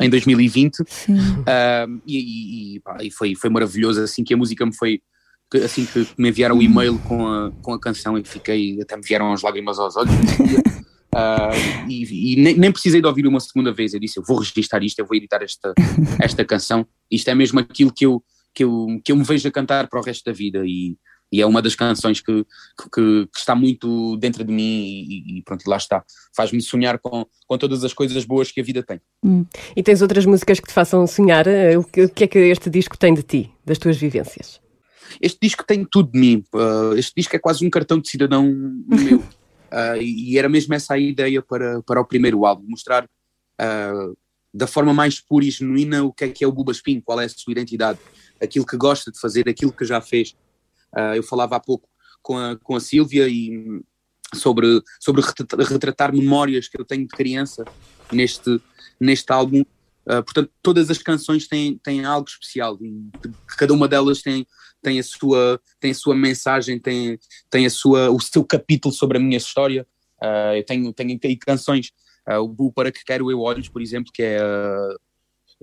Speaker 5: em 2020.
Speaker 3: sim.
Speaker 5: Um, e e- pá, e foi, foi maravilhoso. Assim que a música me foi que- assim que me enviaram o e-mail com a, com a canção e fiquei até me vieram as lágrimas aos olhos Uh, (laughs) e, e nem, nem precisei de ouvir uma segunda vez. Eu disse eu vou registrar isto, eu vou editar esta, (laughs) esta canção. Isto é mesmo aquilo que eu, que, eu, que eu me vejo a cantar para o resto da vida. E, e é uma das canções que, que, que está muito dentro de mim e, e pronto, lá está faz-me sonhar com, com todas as coisas boas que a vida tem
Speaker 4: E tens outras músicas que te façam sonhar? Eh, O que, o que é que este disco tem de ti, das tuas vivências?
Speaker 5: Este disco tem tudo de mim. Uh, este disco é quase um cartão de cidadão (laughs) meu. Uh, e era mesmo essa a ideia para, para o primeiro álbum, mostrar uh, da forma mais pura e genuína o que é que é o Buba Spin, qual é a sua identidade, aquilo que gosta de fazer, aquilo que já fez. Uh, eu falava há pouco com a, com a Sílvia e sobre, sobre retratar, memórias que eu tenho de criança neste, neste álbum. Uh, portanto, todas as canções têm, têm algo especial e cada uma delas tem, tem, a, sua, tem a sua mensagem, tem, tem a sua, o seu capítulo sobre a minha história. Uh, eu tenho, tenho canções, uh, o Para Que Quero Eu Olhos, por exemplo, que é.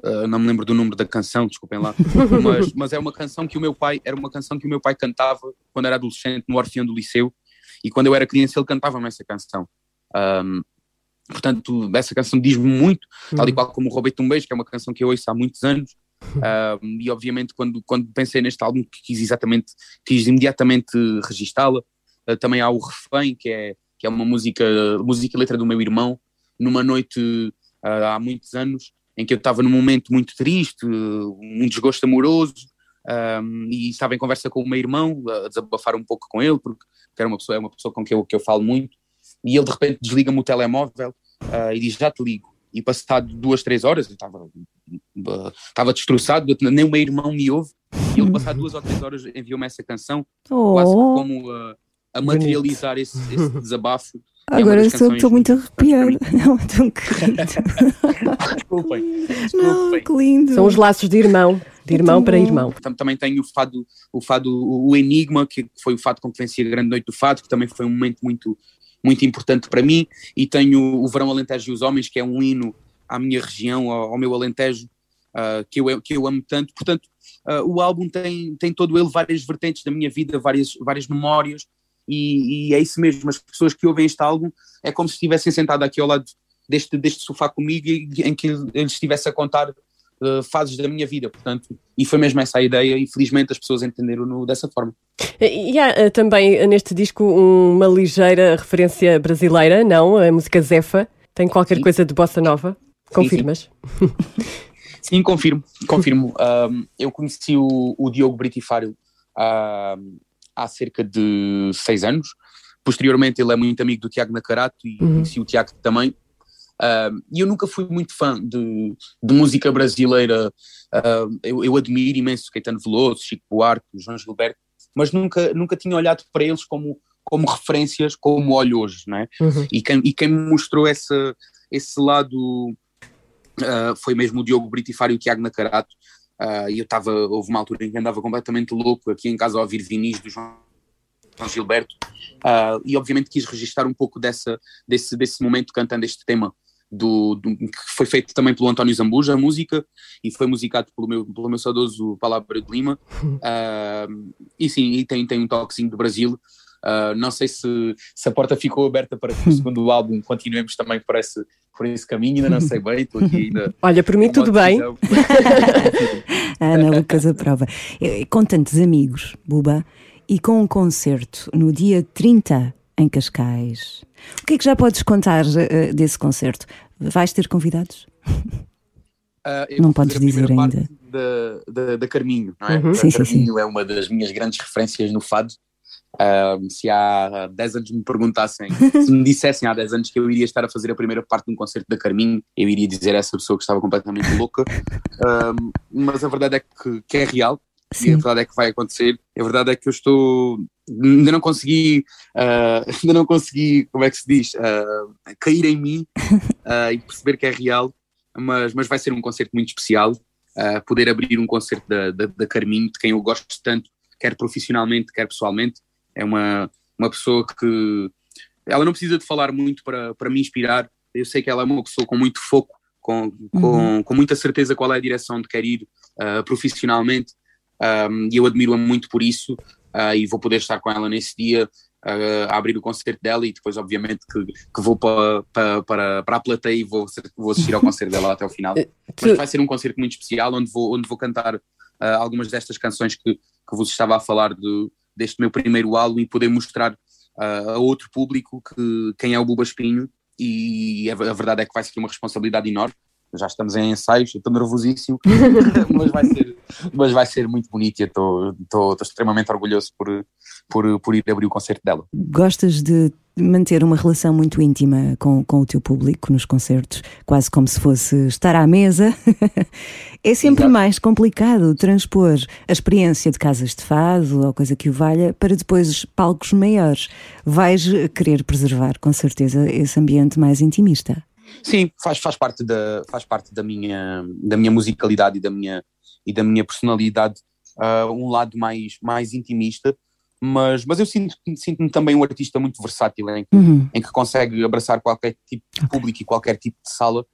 Speaker 5: Uh, não me lembro do número da canção, desculpem lá, (laughs) mas, mas é uma canção que o meu pai, era uma canção que o meu pai cantava quando era adolescente no Orfeão do Liceu, e quando eu era criança ele cantava-me essa canção. Um, portanto, essa canção diz-me muito, tal e qual como o Roubei-te um Beijo, que é uma canção que eu ouço há muitos anos, um, e obviamente quando, quando pensei neste álbum quis exatamente, quis imediatamente registá-la, uh, também há o Refém, que é, que é uma música, música e letra do meu irmão, numa noite uh, há muitos anos, em que eu estava num momento muito triste, um desgosto amoroso, um, e estava em conversa com o meu irmão, a desabafar um pouco com ele, porque era uma pessoa, é uma pessoa com quem eu, que eu falo muito, e ele de repente desliga-me o telemóvel uh, e diz: Já te ligo. e passado duas, três horas, eu estava estava destroçado, nem o meu irmão me ouve, e ele passado duas ou três horas enviou-me essa canção, quase
Speaker 3: Oh,
Speaker 5: como a, a materializar esse, esse (laughs) desabafo.
Speaker 3: Agora estou muito arrepiada. Não, tão querido.
Speaker 5: Desculpem,
Speaker 3: Não,
Speaker 5: desculpem.
Speaker 3: que lindo.
Speaker 4: São os laços de irmão, de irmão para
Speaker 3: bom.
Speaker 4: irmão.
Speaker 5: Tam- Também tenho o fado, o fado, o Enigma, que foi o fado com que venci a grande noite do fado, que também foi um momento muito, muito importante para mim. E tenho o Verão Alentejo e os Homens, que é um hino à minha região, ao, ao meu Alentejo, ah, que, eu, que eu amo tanto. Portanto, ah, o álbum tem, tem todo ele várias vertentes da minha vida, várias, várias memórias, e, e é isso mesmo. As pessoas que ouvem este álbum é como se estivessem sentado aqui ao lado deste, deste sofá comigo, e, em que ele estivesse a contar ah, fases da minha vida. Portanto, e foi mesmo essa a ideia, e felizmente as pessoas entenderam-no dessa forma.
Speaker 4: E há eh, também eh, neste disco uma ligeira referência brasileira, não? A música Zefa tem qualquer
Speaker 5: Sim.
Speaker 4: coisa de bossa nova. Confirmas? (laughs)
Speaker 5: Sim, confirmo, confirmo. (laughs) Um, eu conheci o, o Diogo Britifário um, há cerca de seis anos. Posteriormente, ele é muito amigo do Tiago Nacarato e
Speaker 4: Uhum.
Speaker 5: conheci o Tiago também. Um, e eu nunca fui muito fã de, de música brasileira. Um, eu, eu admiro imenso Caetano Veloso, Chico Buarque, João Gilberto, mas nunca, nunca tinha olhado para eles como, como referências, como olho hoje, não é?
Speaker 4: Uhum.
Speaker 5: E quem, e quem me mostrou essa, esse lado Uh, foi mesmo o Diogo Britifário e o Tiago Nacarato. Uh, e eu estava, houve uma altura em que andava completamente louco aqui em casa a ouvir vinis do João, Gilberto. Uh, e obviamente quis registar um pouco dessa, desse, desse momento cantando este tema. Do, do- que foi feito também pelo António Zambuja, a música, e foi musicado pelo meu, pelo meu saudoso Palavra de Lima. Uh, (laughs) e sim, e tem, tem um toquezinho do Brasil. Uh, não sei se, se a porta ficou aberta para que o (laughs) segundo álbum continuemos também por esse, por esse caminho, ainda não sei bem, estou aqui ainda. (laughs)
Speaker 4: Olha, por mim tudo bem. (laughs)
Speaker 3: Ana Lucas aprova. Com tantos amigos, Buba, e com um concerto no dia 30 em Cascais. O que é que já podes contar eh, desse concerto? Vais ter convidados?
Speaker 5: Eu
Speaker 3: Não podes dizer ainda.
Speaker 5: Da, da, da Carminho, não é?
Speaker 4: Uhum.
Speaker 3: Sim, sim,
Speaker 5: Carminho é uma das minhas grandes referências no fado. Se há 10 anos me perguntassem, (laughs) se me dissessem há 10 anos que eu iria estar a fazer a primeira parte de um concerto da Carminho, eu iria dizer a essa pessoa que estava completamente (laughs) louca. Mas a verdade é que, que é real e a
Speaker 3: Sim.
Speaker 5: verdade é que vai acontecer. A verdade é que eu estou. Ainda não consegui. ah, (laughs) ainda não consegui, como é que se diz? Ah, cair em mim ah, e perceber que é real. Mas, mas vai ser um concerto muito especial. poder abrir um concerto da, da, da Carminho, de quem eu gosto tanto, quer profissionalmente, quer pessoalmente. É uma, uma pessoa que. Ela não precisa de falar muito para, para me inspirar. Eu sei que ela é uma pessoa com muito foco, com, com, com muita certeza qual é a direção de quer ir ah, profissionalmente um, e eu admiro-a muito por isso uh, e vou poder estar com ela nesse dia uh, a abrir o concerto dela e depois obviamente que, que vou para, para, para, a plateia e vou, vou assistir ao (laughs) concerto dela até ao final mas
Speaker 4: Tu-
Speaker 5: vai ser um concerto muito especial onde vou, onde vou cantar uh, algumas destas canções que, que vos estava a falar do, deste meu primeiro álbum e poder mostrar uh, a outro público que, quem é o Buba Espinho. E a, a verdade é que vai ser uma responsabilidade enorme já estamos em ensaios, estou nervosíssimo, (laughs) mas, vai ser, mas vai ser muito bonito e estou extremamente orgulhoso por, por, por ir abrir o concerto dela.
Speaker 3: Gostas de manter uma relação muito íntima com, com o teu público nos concertos, quase como se fosse estar à mesa. (laughs) é sempre
Speaker 5: Exato.
Speaker 3: mais complicado transpor a experiência de casas de fado ou coisa que o valha para depois palcos maiores. Vais querer preservar, com certeza, esse ambiente mais intimista.
Speaker 5: Sim, faz, faz, parte, da, faz parte da, minha, da minha musicalidade e da minha, e da minha personalidade, ah, um lado mais, mais intimista, mas, mas eu sinto- sinto-me também um artista muito versátil em que
Speaker 3: Uhum.
Speaker 5: em que consegue abraçar qualquer tipo de público e qualquer tipo de sala.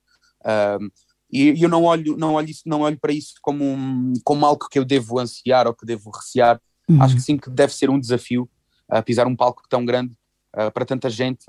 Speaker 5: E e eu não olho, não olho, isso, não olho para isso como, um- como algo que eu devo ansiar ou que devo recear.
Speaker 3: Uhum.
Speaker 5: Acho que sim que deve ser um desafio uh, pisar um palco tão grande uh, para tanta gente.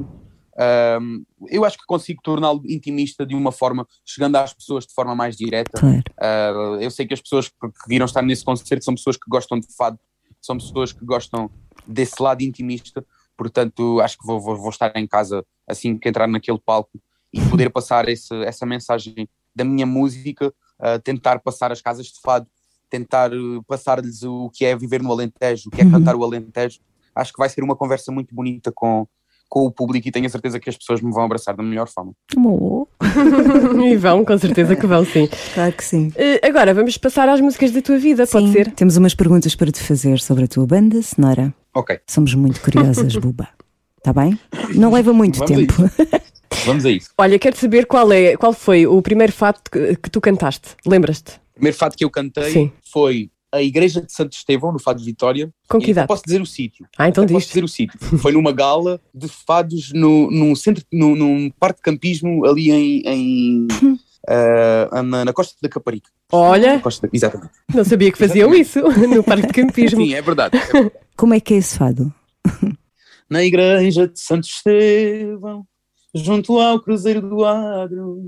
Speaker 5: Um, eu acho que consigo torná-lo intimista de uma forma, chegando às pessoas de forma mais direta.
Speaker 3: Claro.
Speaker 5: Uh, eu sei que as pessoas que viram estar nesse concerto são pessoas que gostam de fado, são pessoas que gostam desse lado intimista, portanto acho que vou, vou- vou estar em casa assim que entrar naquele palco e poder (laughs) passar esse, essa mensagem da minha música, uh, tentar passar as casas de fado, tentar uh, passar-lhes o que é viver no Alentejo, o que é
Speaker 3: Uhum.
Speaker 5: cantar o Alentejo. Acho que vai ser uma conversa muito bonita com, com o público e tenho a certeza que as pessoas me vão abraçar da melhor forma.
Speaker 3: Oh, (laughs)
Speaker 4: e vão, com certeza que vão, sim.
Speaker 3: claro que sim.
Speaker 4: Eh, agora vamos passar às músicas da tua vida, pode
Speaker 3: Sim,
Speaker 4: ser?
Speaker 3: Temos umas perguntas para te fazer sobre a tua banda sonora.
Speaker 5: Ok,
Speaker 3: Somos muito curiosas, (laughs) Buba. Está bem? Não leva muito
Speaker 5: Vamos a
Speaker 3: tempo.
Speaker 5: vamos a isso.
Speaker 4: Olha, quero saber qual, é, qual foi o primeiro fato que, que tu cantaste. Lembras-te?
Speaker 5: O primeiro fado que eu cantei
Speaker 4: Sim.
Speaker 5: foi a Igreja de Santo Estevão, no Fado de Vitória.
Speaker 4: Com que idade?
Speaker 5: Posso dizer o sítio.
Speaker 4: Ah, então diz.
Speaker 5: Posso dizer o sítio. Foi numa gala de fados no, num centro, no, num parque de campismo ali em. em ah, (laughs) na, na Costa da Caparica.
Speaker 4: Olha,
Speaker 5: Na Costa da- exatamente.
Speaker 4: não sabia que faziam isso (laughs) no parque de campismo.
Speaker 5: Sim, é verdade. é verdade.
Speaker 3: Como é que é esse fado? (laughs)
Speaker 5: Na Igreja de Santo Estevão, junto ao Cruzeiro do Adro,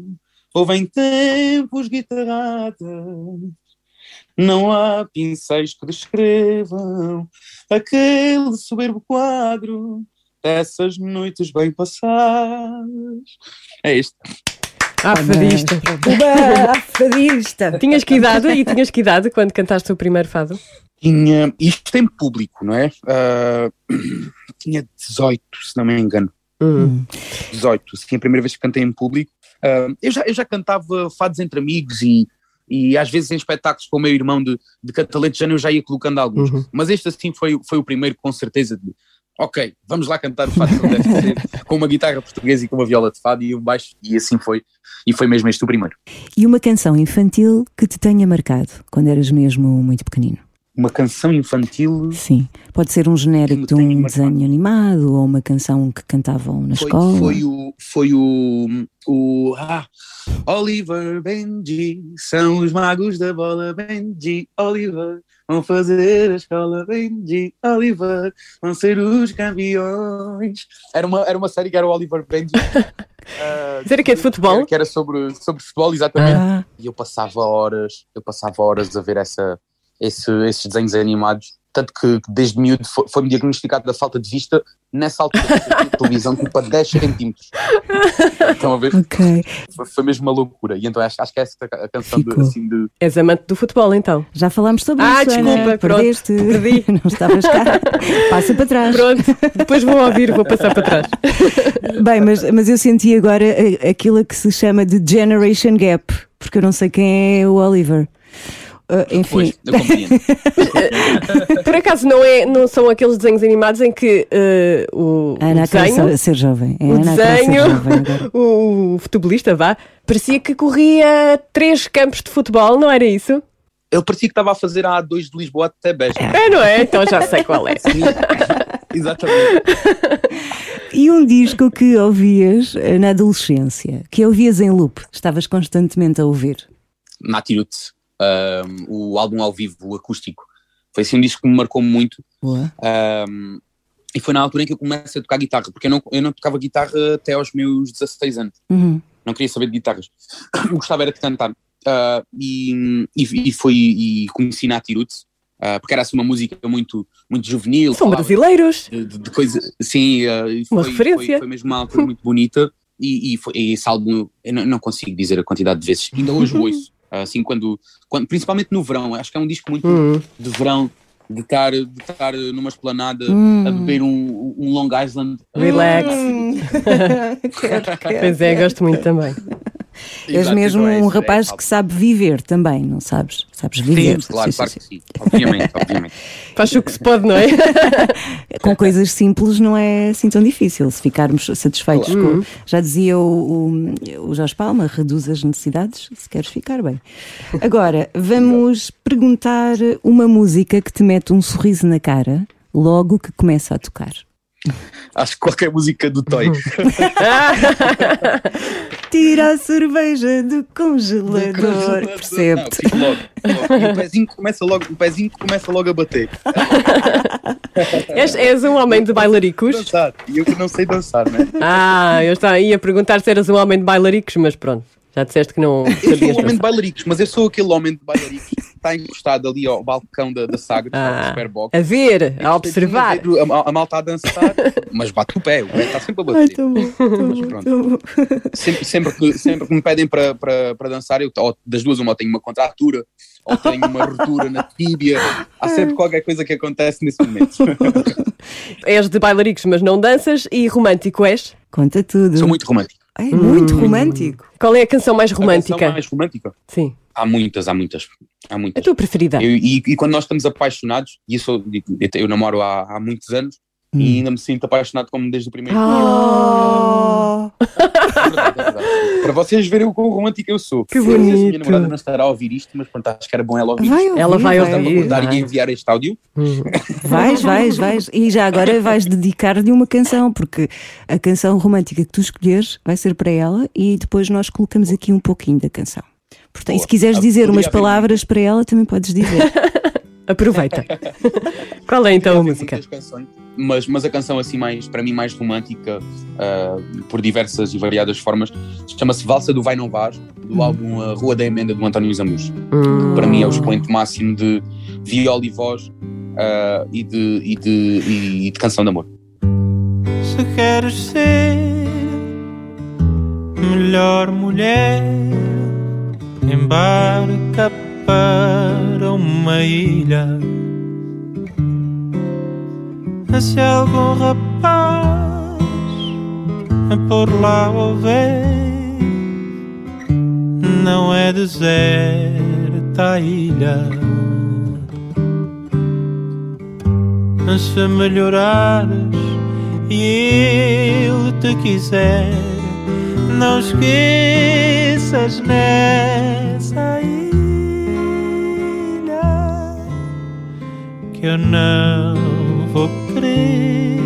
Speaker 5: houve em tempos guitarradas. Não há pincéis que descrevam aquele soberbo quadro dessas noites bem passadas. É este.
Speaker 4: Ah, fadista. (laughs)
Speaker 3: Buba, fadista!
Speaker 4: Tinhas que idade e tinhas que idade quando cantaste o primeiro fado?
Speaker 5: Tinha, isto em público, não é? Ah, (clears throat) tinha 18, se não me engano.
Speaker 4: Hum.
Speaker 5: 18, assim, a primeira vez que cantei em público. Ah, eu, já, eu já cantava fados entre amigos e, e às vezes em espetáculos com o meu irmão de, de catalentejano eu já ia colocando alguns.
Speaker 4: Uhum.
Speaker 5: Mas este assim foi, foi o primeiro com certeza de ok, vamos lá cantar o fado como deve ser, com uma guitarra portuguesa e com uma viola de fado e um baixo e assim foi. E foi mesmo este o primeiro.
Speaker 3: E uma canção infantil que te tenha marcado quando eras mesmo muito pequenino?
Speaker 5: Uma canção infantil
Speaker 3: Sim. Pode ser um genérico de um
Speaker 5: marcado.
Speaker 3: desenho animado ou uma canção que cantavam na
Speaker 5: foi,
Speaker 3: escola.
Speaker 5: foi o foi o, o ah, Oliver Benji são os magos da bola Benji Oliver vão fazer a escola Benji Oliver vão ser os campeões era uma era uma série que era o Oliver Benji (laughs) ah,
Speaker 4: Isso era que é de futebol?
Speaker 5: que era sobre sobre futebol exatamente
Speaker 3: Ah,
Speaker 5: e eu passava horas eu passava horas a ver essa esse- esses desenhos animados tanto que desde miúdo foi- foi-me diagnosticado da falta de vista nessa altura a (laughs) televisão tipo a 10 centímetros estão a ver?
Speaker 3: ok.
Speaker 5: Foi, foi mesmo uma loucura e então acho, acho que essa a canção de, assim de
Speaker 4: És amante do futebol, então.
Speaker 3: Já falámos sobre
Speaker 4: Ah,
Speaker 3: isso.
Speaker 4: desculpa,
Speaker 3: Ana.
Speaker 4: pronto,
Speaker 3: Perdeste.
Speaker 4: perdi. (laughs)
Speaker 3: Não estavas cá. Passa para trás.
Speaker 4: Pronto, depois vou ouvir, vou passar para trás.
Speaker 3: Bem, mas, mas eu senti agora a- aquilo que se chama de Generation Gap, porque eu não sei quem é o Oliver. Ah, enfim,
Speaker 5: Pois, eu compreendo. (laughs)
Speaker 4: Por acaso não, é, não são aqueles desenhos animados em que eh, o, o
Speaker 3: Ana acaba
Speaker 4: desenho,
Speaker 3: de ser jovem. É a
Speaker 4: o
Speaker 3: Ana
Speaker 4: desenho,
Speaker 3: jovem (laughs)
Speaker 4: o futebolista, vá, parecia que corria três campos de futebol, não era isso?
Speaker 5: Ele parecia que estava a fazer a A2 de Lisboa até Beja.
Speaker 4: É, não é? Então já sei qual é. (laughs)
Speaker 5: Exatamente.
Speaker 3: E um disco que ouvias eh, na adolescência, que ouvias em loop, estavas constantemente a ouvir.
Speaker 5: Natirut, um, o álbum ao vivo, o acústico. Foi assim um disco que me marcou muito um, e foi na altura em que eu comecei a tocar guitarra, porque eu não, eu não tocava guitarra até aos meus 16 anos.
Speaker 3: Uhum.
Speaker 5: não queria saber de guitarras. (coughs) Eu gostava era de cantar. Ah, e, e, e foi e conheci Natirut, uh, porque era assim uma música muito, muito juvenil.
Speaker 4: São brasileiros.
Speaker 5: De, de, de coisa, sim, ah, e
Speaker 4: Uma
Speaker 5: foi,
Speaker 4: referência.
Speaker 5: Foi, foi mesmo uma altura muito bonita. E, e, foi, e esse álbum, eu não, não consigo dizer a quantidade de vezes, ainda hoje (laughs) ouço. Assim, quando, quando, principalmente no verão, acho que é um disco muito
Speaker 4: Hum.
Speaker 5: de verão, de estar, de estar numa esplanada
Speaker 3: Hum.
Speaker 5: a beber um, um Long Island.
Speaker 4: Relax.
Speaker 3: Hum. Quero. (laughs)
Speaker 4: Pois é, gosto muito também.
Speaker 3: És mesmo um
Speaker 5: é
Speaker 3: rapaz que sabe viver também, não sabes? Sabes viver.
Speaker 5: Sim, claro,
Speaker 3: Sim,
Speaker 5: claro
Speaker 3: sim,
Speaker 5: que sim. Obviamente, (laughs) obviamente.
Speaker 4: Faz o que se pode, não é? (laughs)
Speaker 3: Com coisas simples não é assim tão difícil. Se ficarmos satisfeitos com. Já dizia o, o, o Jorge Palma: reduz as necessidades se queres ficar bem. Agora, vamos perguntar uma música que te mete um sorriso na cara logo que começa a tocar.
Speaker 5: Acho que qualquer música do Toy. (laughs)
Speaker 3: Tira a cerveja do congelador.
Speaker 5: Logo. E o pezinho começa logo, o pezinho começa logo a bater. (laughs)
Speaker 4: És, és um homem de bailaricos?
Speaker 5: Dançar. E eu que não sei dançar, né?
Speaker 4: Ah, eu estava, ia perguntar se eras um homem de bailaricos, mas pronto. Já disseste que não
Speaker 5: Eu sou o homem de bailaricos, mas eu sou aquele homem de bailaricos que está encostado ali ao balcão da, da saga, da
Speaker 4: Ah,
Speaker 5: Superbox.
Speaker 4: a ver, a observar.
Speaker 5: A, a, a malta a dançar, mas bate o pé, o pé está sempre a
Speaker 3: Ai,
Speaker 5: bater.
Speaker 3: tão bom, tão
Speaker 5: Mas
Speaker 3: bom,
Speaker 5: pronto.
Speaker 3: bom.
Speaker 5: Sempre, sempre, que, sempre que me pedem para, para, para dançar, eu, ou das duas, uma, ou tenho uma contratura, ou tenho uma ruptura na tíbia. Há sempre qualquer coisa que acontece nesse momento. (laughs)
Speaker 4: És de bailaricos, mas não danças e romântico és?
Speaker 3: Conta tudo.
Speaker 5: Sou muito romântico.
Speaker 3: Ai, muito romântico.
Speaker 4: Qual é a canção mais
Speaker 5: A
Speaker 4: romântica?
Speaker 5: canção mais romântica?
Speaker 4: Sim.
Speaker 5: Há muitas, há muitas. Há
Speaker 4: A
Speaker 5: muitas.
Speaker 4: tua preferida?
Speaker 5: Eu- e, e quando nós estamos apaixonados, e eu, sou, eu, eu namoro há, há muitos anos, e ainda me sinto apaixonado como desde o primeiro dia.
Speaker 3: Oh.
Speaker 5: É (laughs) verdade, é verdade. Para vocês verem o quão romântico eu sou.
Speaker 4: Que
Speaker 5: sei se A minha
Speaker 4: bonito.
Speaker 5: namorada não estará a ouvir isto, mas pronto, acho que era bom ela ouvir
Speaker 3: Vai
Speaker 5: isto.
Speaker 3: ouvir,
Speaker 4: Ela vai ouvir.
Speaker 5: guardar
Speaker 4: vai.
Speaker 5: e enviar este áudio.
Speaker 3: Vais, vais, vais. E já agora vais dedicar-lhe uma canção, porque a canção romântica que tu escolheres vai ser para ela e depois nós colocamos aqui um pouquinho da canção. Portanto, e se
Speaker 5: Boa.
Speaker 3: quiseres
Speaker 5: Ah,
Speaker 3: dizer
Speaker 5: poderia
Speaker 3: umas palavras para ela, também podes dizer. (laughs)
Speaker 4: Aproveita. (laughs) Qual é então a música?
Speaker 5: canções, mas, mas a canção assim mais, para mim, mais romântica, ah, por diversas e variadas formas, chama-se Valsa do Vai Não Vás, do álbum A Rua da Emenda do António Zambujo.
Speaker 4: Hum.
Speaker 5: Para mim é o expoente máximo de viola e voz ah, e, de, e, de, e de canção de amor.
Speaker 6: Se queres ser melhor mulher, embarca para uma ilha. Se algum rapaz por lá houver, não é deserta a ilha. Se melhorares e eu te quiser, não esqueças nessa que eu não vou querer.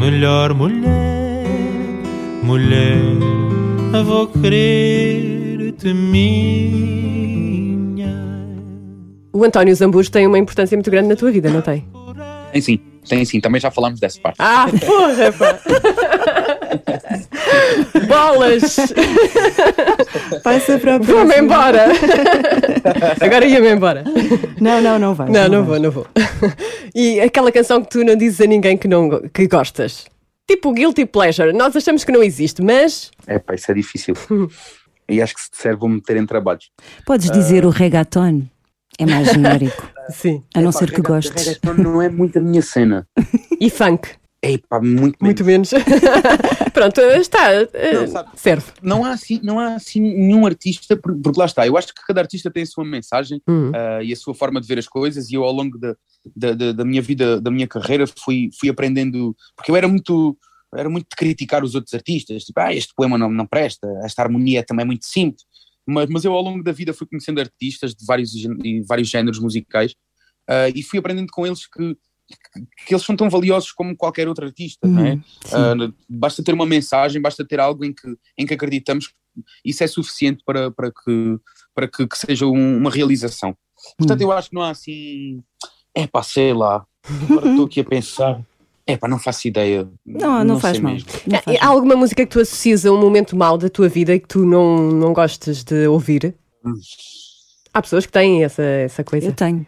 Speaker 6: Melhor mulher, mulher, vou querer-te minha.
Speaker 4: O António Zambujo tem uma importância muito grande na tua vida, não tem?
Speaker 5: Tem sim, tem sim, também já falámos dessa parte.
Speaker 4: Ah, porra, pá! (laughs) (laughs) Bolas! (laughs)
Speaker 3: Passa para a
Speaker 4: Vou-me
Speaker 3: próxima.
Speaker 4: embora! (laughs) Agora ia-me embora.
Speaker 3: Não, não, não vais.
Speaker 4: Não, não vou,
Speaker 3: vais.
Speaker 4: não vou. E aquela canção que tu não dizes a ninguém que, não, que gostas? Tipo Guilty Pleasure. Nós achamos que não existe, mas.
Speaker 5: É pá, isso é difícil. e acho que se disser vou meter em trabalhos.
Speaker 3: Podes dizer o reggaeton. É mais genérico.
Speaker 4: Sim.
Speaker 3: A não
Speaker 5: Epá,
Speaker 3: ser que gostes.
Speaker 5: reggaeton não é muito a minha cena.
Speaker 4: E funk.
Speaker 5: É pá, muito,
Speaker 4: Muito
Speaker 5: menos.
Speaker 4: menos. (laughs) Pronto, está. eh,
Speaker 5: Não, sabe-
Speaker 4: serve.
Speaker 5: Não há, assim, não há assim nenhum artista, por- porque lá está, eu acho que cada artista tem a sua mensagem
Speaker 4: Hum.
Speaker 5: ah, e a sua forma de ver as coisas e eu ao longo da, da, da- da minha vida, da minha carreira fui, fui aprendendo, porque eu era muito era muito de criticar os outros artistas, tipo, ah, este poema não, não presta, esta harmonia é também muito simples, mas, mas eu ao longo da vida fui conhecendo artistas de vários, gén- e vários géneros musicais ah, e fui aprendendo com eles que, que, eles são tão valiosos como qualquer outro artista, não é?
Speaker 3: Hum.
Speaker 5: Ah, basta ter uma mensagem, basta ter algo em que, em que acreditamos, isso é suficiente para, para, que, para que, que seja um- uma realização. Portanto,
Speaker 3: Hum.
Speaker 5: eu acho que não há assim. É pá, sei lá. Agora estou aqui a pensar. É pá, não faço ideia.
Speaker 3: Não, não, faz
Speaker 5: sei
Speaker 3: mal. Não
Speaker 4: Há
Speaker 3: faz
Speaker 4: há
Speaker 3: mal.
Speaker 4: alguma música que tu associas a um momento mau da tua vida e que tu não, não gostes de ouvir?
Speaker 5: Hum.
Speaker 4: Há pessoas que têm essa, essa coisa.
Speaker 3: Eu tenho.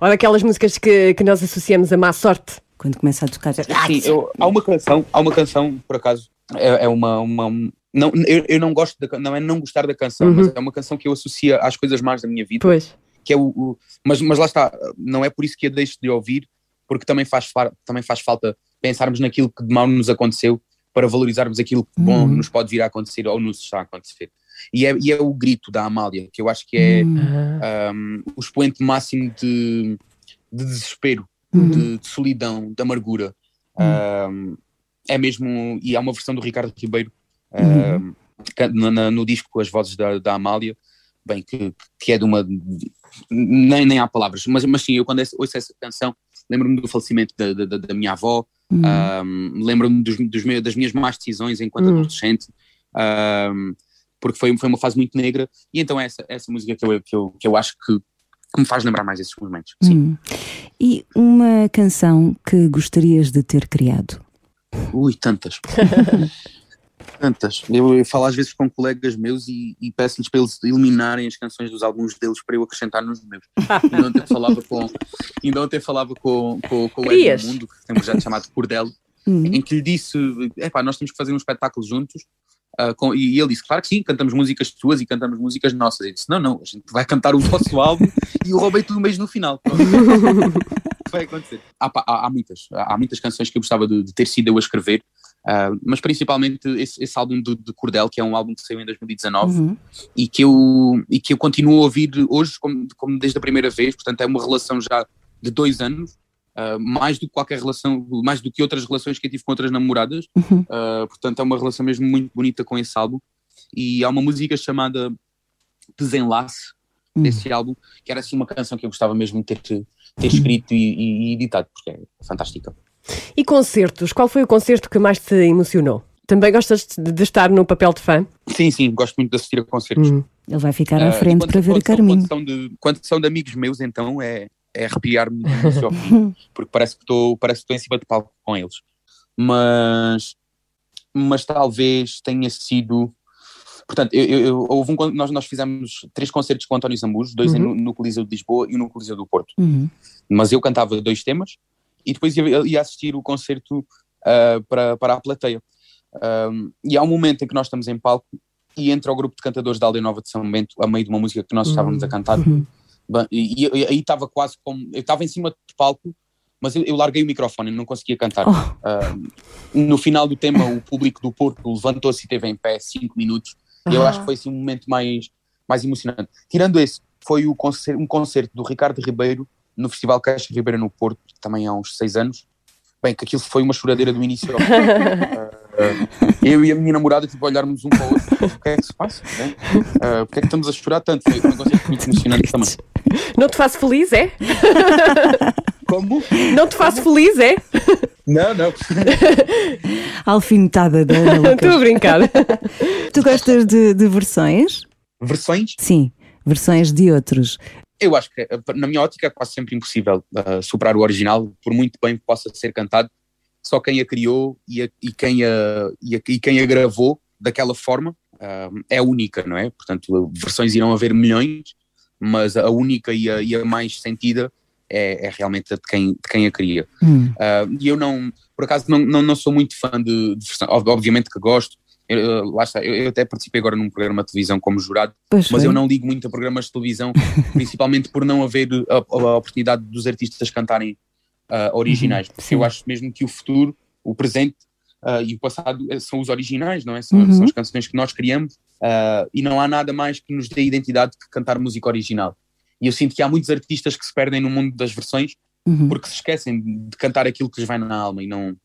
Speaker 4: Ou daquelas músicas que, que nós associamos a má sorte.
Speaker 3: Quando começa a tocar.
Speaker 5: Sim, eu- há uma canção, há uma canção, por acaso, é, é uma. uma não, eu, eu não gosto da não é não gostar da canção,
Speaker 4: Uhum.
Speaker 5: mas é uma canção que eu associo às coisas más da minha vida.
Speaker 4: Pois.
Speaker 5: que é o, o- mas, mas lá está, não é por isso que a deixo de ouvir, porque também faz, fa- também faz falta pensarmos naquilo que de mal nos aconteceu para valorizarmos aquilo que de bom
Speaker 3: Uhum.
Speaker 5: nos pode vir a acontecer ou nos está a acontecer. E é, e é o grito da Amália, que eu acho que é
Speaker 3: Hum,
Speaker 5: um, o expoente máximo de, de desespero,
Speaker 3: Uhum.
Speaker 5: de, de solidão, de amargura. Um, é mesmo, e há uma versão do Ricardo Ribeiro um, que- na- na- no disco As Vozes da, da Amália, bem, que, que é de uma. Nem, nem há palavras, mas, mas sim, eu quando ouço essa canção lembro-me do falecimento da, da, da minha avó,
Speaker 3: hum.
Speaker 5: um, lembro-me dos, dos meus- das minhas más decisões enquanto
Speaker 4: Hum.
Speaker 5: adolescente, um, porque foi, foi uma fase muito negra, e então é essa, essa música que eu, que, eu, que eu acho que, que me faz lembrar mais esses momentos. Sim.
Speaker 3: Hum. E uma canção que gostarias de ter criado?
Speaker 5: Ui, tantas. (laughs) tantas. Eu, eu falo às vezes com colegas meus e, e peço-lhes para eles eliminarem as canções dos álbuns deles para eu acrescentar nos meus. (laughs) ainda ontem falava com, ainda ontem falava com, com, com o
Speaker 4: Querias?
Speaker 5: Edmundo, que tem um projeto chamado Cordel, em que lhe disse: nós temos que fazer um espetáculo juntos. Ah, com- e ele disse: Claro que sim, cantamos músicas tuas e cantamos músicas nossas. Eu disse: Não, não, a gente vai cantar o vosso álbum (laughs) e eu roubei tudo mesmo no final. (laughs) Vai acontecer. Há, há- há muitas, há muitas canções que eu gostava de, de ter sido eu a escrever, ah, mas principalmente esse, esse álbum de, de Cordel, que é um álbum que saiu em 2019
Speaker 3: Uhum.
Speaker 5: e, que eu, e que eu continuo a ouvir hoje como, como desde a primeira vez, portanto é uma relação já de dois anos. Ah, mais do que qualquer relação, mais do que outras relações que eu tive com outras namoradas,
Speaker 3: Uhum.
Speaker 5: ah, portanto é uma relação mesmo muito bonita com esse álbum. E há uma música chamada Desenlace
Speaker 3: Hum.
Speaker 5: desse álbum, que era assim uma canção que eu gostava mesmo de ter, ter escrito e, e- e editado, porque é fantástica.
Speaker 4: E concertos? Qual foi o concerto que mais te emocionou? Também gostas de, de estar no papel de fã?
Speaker 5: Sim, sim, gosto muito de assistir a concertos.
Speaker 4: Hum.
Speaker 3: Ele vai ficar à
Speaker 5: Ah,
Speaker 3: frente
Speaker 5: quando-
Speaker 3: para ver a
Speaker 5: são-
Speaker 3: Carminho.
Speaker 5: Quando são, de, quando são de amigos meus, então é, é arrepiar-me do início ao fim, (laughs) porque parece que estou parece que estou em cima de palco com eles. Mas, mas talvez tenha sido. Portanto, eu, eu- houve um, nós, nós fizemos três concertos com António Zambujo, dois no, no Coliseu de Lisboa e um no Coliseu do Porto.
Speaker 3: Uhum.
Speaker 5: Mas eu cantava dois temas e depois ia, ia assistir o concerto ah, para, para a plateia. Um, e há um momento em que nós estamos em palco e entra o grupo de cantadores da Aldeia Nova de São Bento a meio de uma música que nós estávamos a cantar. Bem, E, aí estava quase como. Eu estava em cima de palco, mas eu, eu larguei o microfone e não conseguia cantar. Um, no final do tema, o público do Porto levantou-se e esteve em pé cinco minutos. E eu acho que foi assim, um momento mais, mais emocionante. Tirando esse, foi o concer- um concerto do Ricardo Ribeiro no Festival Caixa Ribeiro no Porto, também há uns seis anos. Bem, que aquilo foi uma choradeira do início ao fim. (laughs) Uh, eu e a minha namorada, tipo, olharmos um para o outro, o que é que se passa? Né? Uh, Porque é que estamos a chorar tanto? Foi um concerto muito emocionante também.
Speaker 4: Não te faço feliz, é?
Speaker 5: Como?
Speaker 4: Não te faço feliz, é?
Speaker 5: Não, não.
Speaker 3: Alfinetada da Ana
Speaker 4: Estou a brincar.
Speaker 3: Tu gostas de, de versões?
Speaker 5: Versões?
Speaker 3: Sim, versões de outros.
Speaker 5: Eu acho que, na minha ótica, é quase sempre impossível uh, superar o original, por muito bem que possa ser cantado. Só quem a criou e, a- e quem, a, e, a- e quem a gravou daquela forma uh, é única, não é? Portanto, versões irão haver milhões, mas a única e a, e a mais sentida é, é realmente a de quem, de quem a cria.
Speaker 3: Hum.
Speaker 5: Uh, e eu não, por acaso, não, não, não sou muito fã de, de versão. Obviamente que gosto. Eu, eu- lá está, eu, eu até participei agora num programa de televisão como jurado,
Speaker 3: Pois
Speaker 5: mas
Speaker 3: foi.
Speaker 5: eu não ligo muito a programas de televisão, (laughs) principalmente por não haver a, a oportunidade dos artistas cantarem ah, originais. Porque
Speaker 3: sim.
Speaker 5: eu acho mesmo que o futuro, o presente ah, e o passado eh, são os originais, não é? São,
Speaker 3: Uhum.
Speaker 5: são as canções que nós criamos ah, e não há nada mais que nos dê identidade que cantar música original. E eu sinto que há muitos artistas que se perdem no mundo das versões
Speaker 3: Uhum.
Speaker 5: porque se esquecem de cantar aquilo que lhes vai na alma e não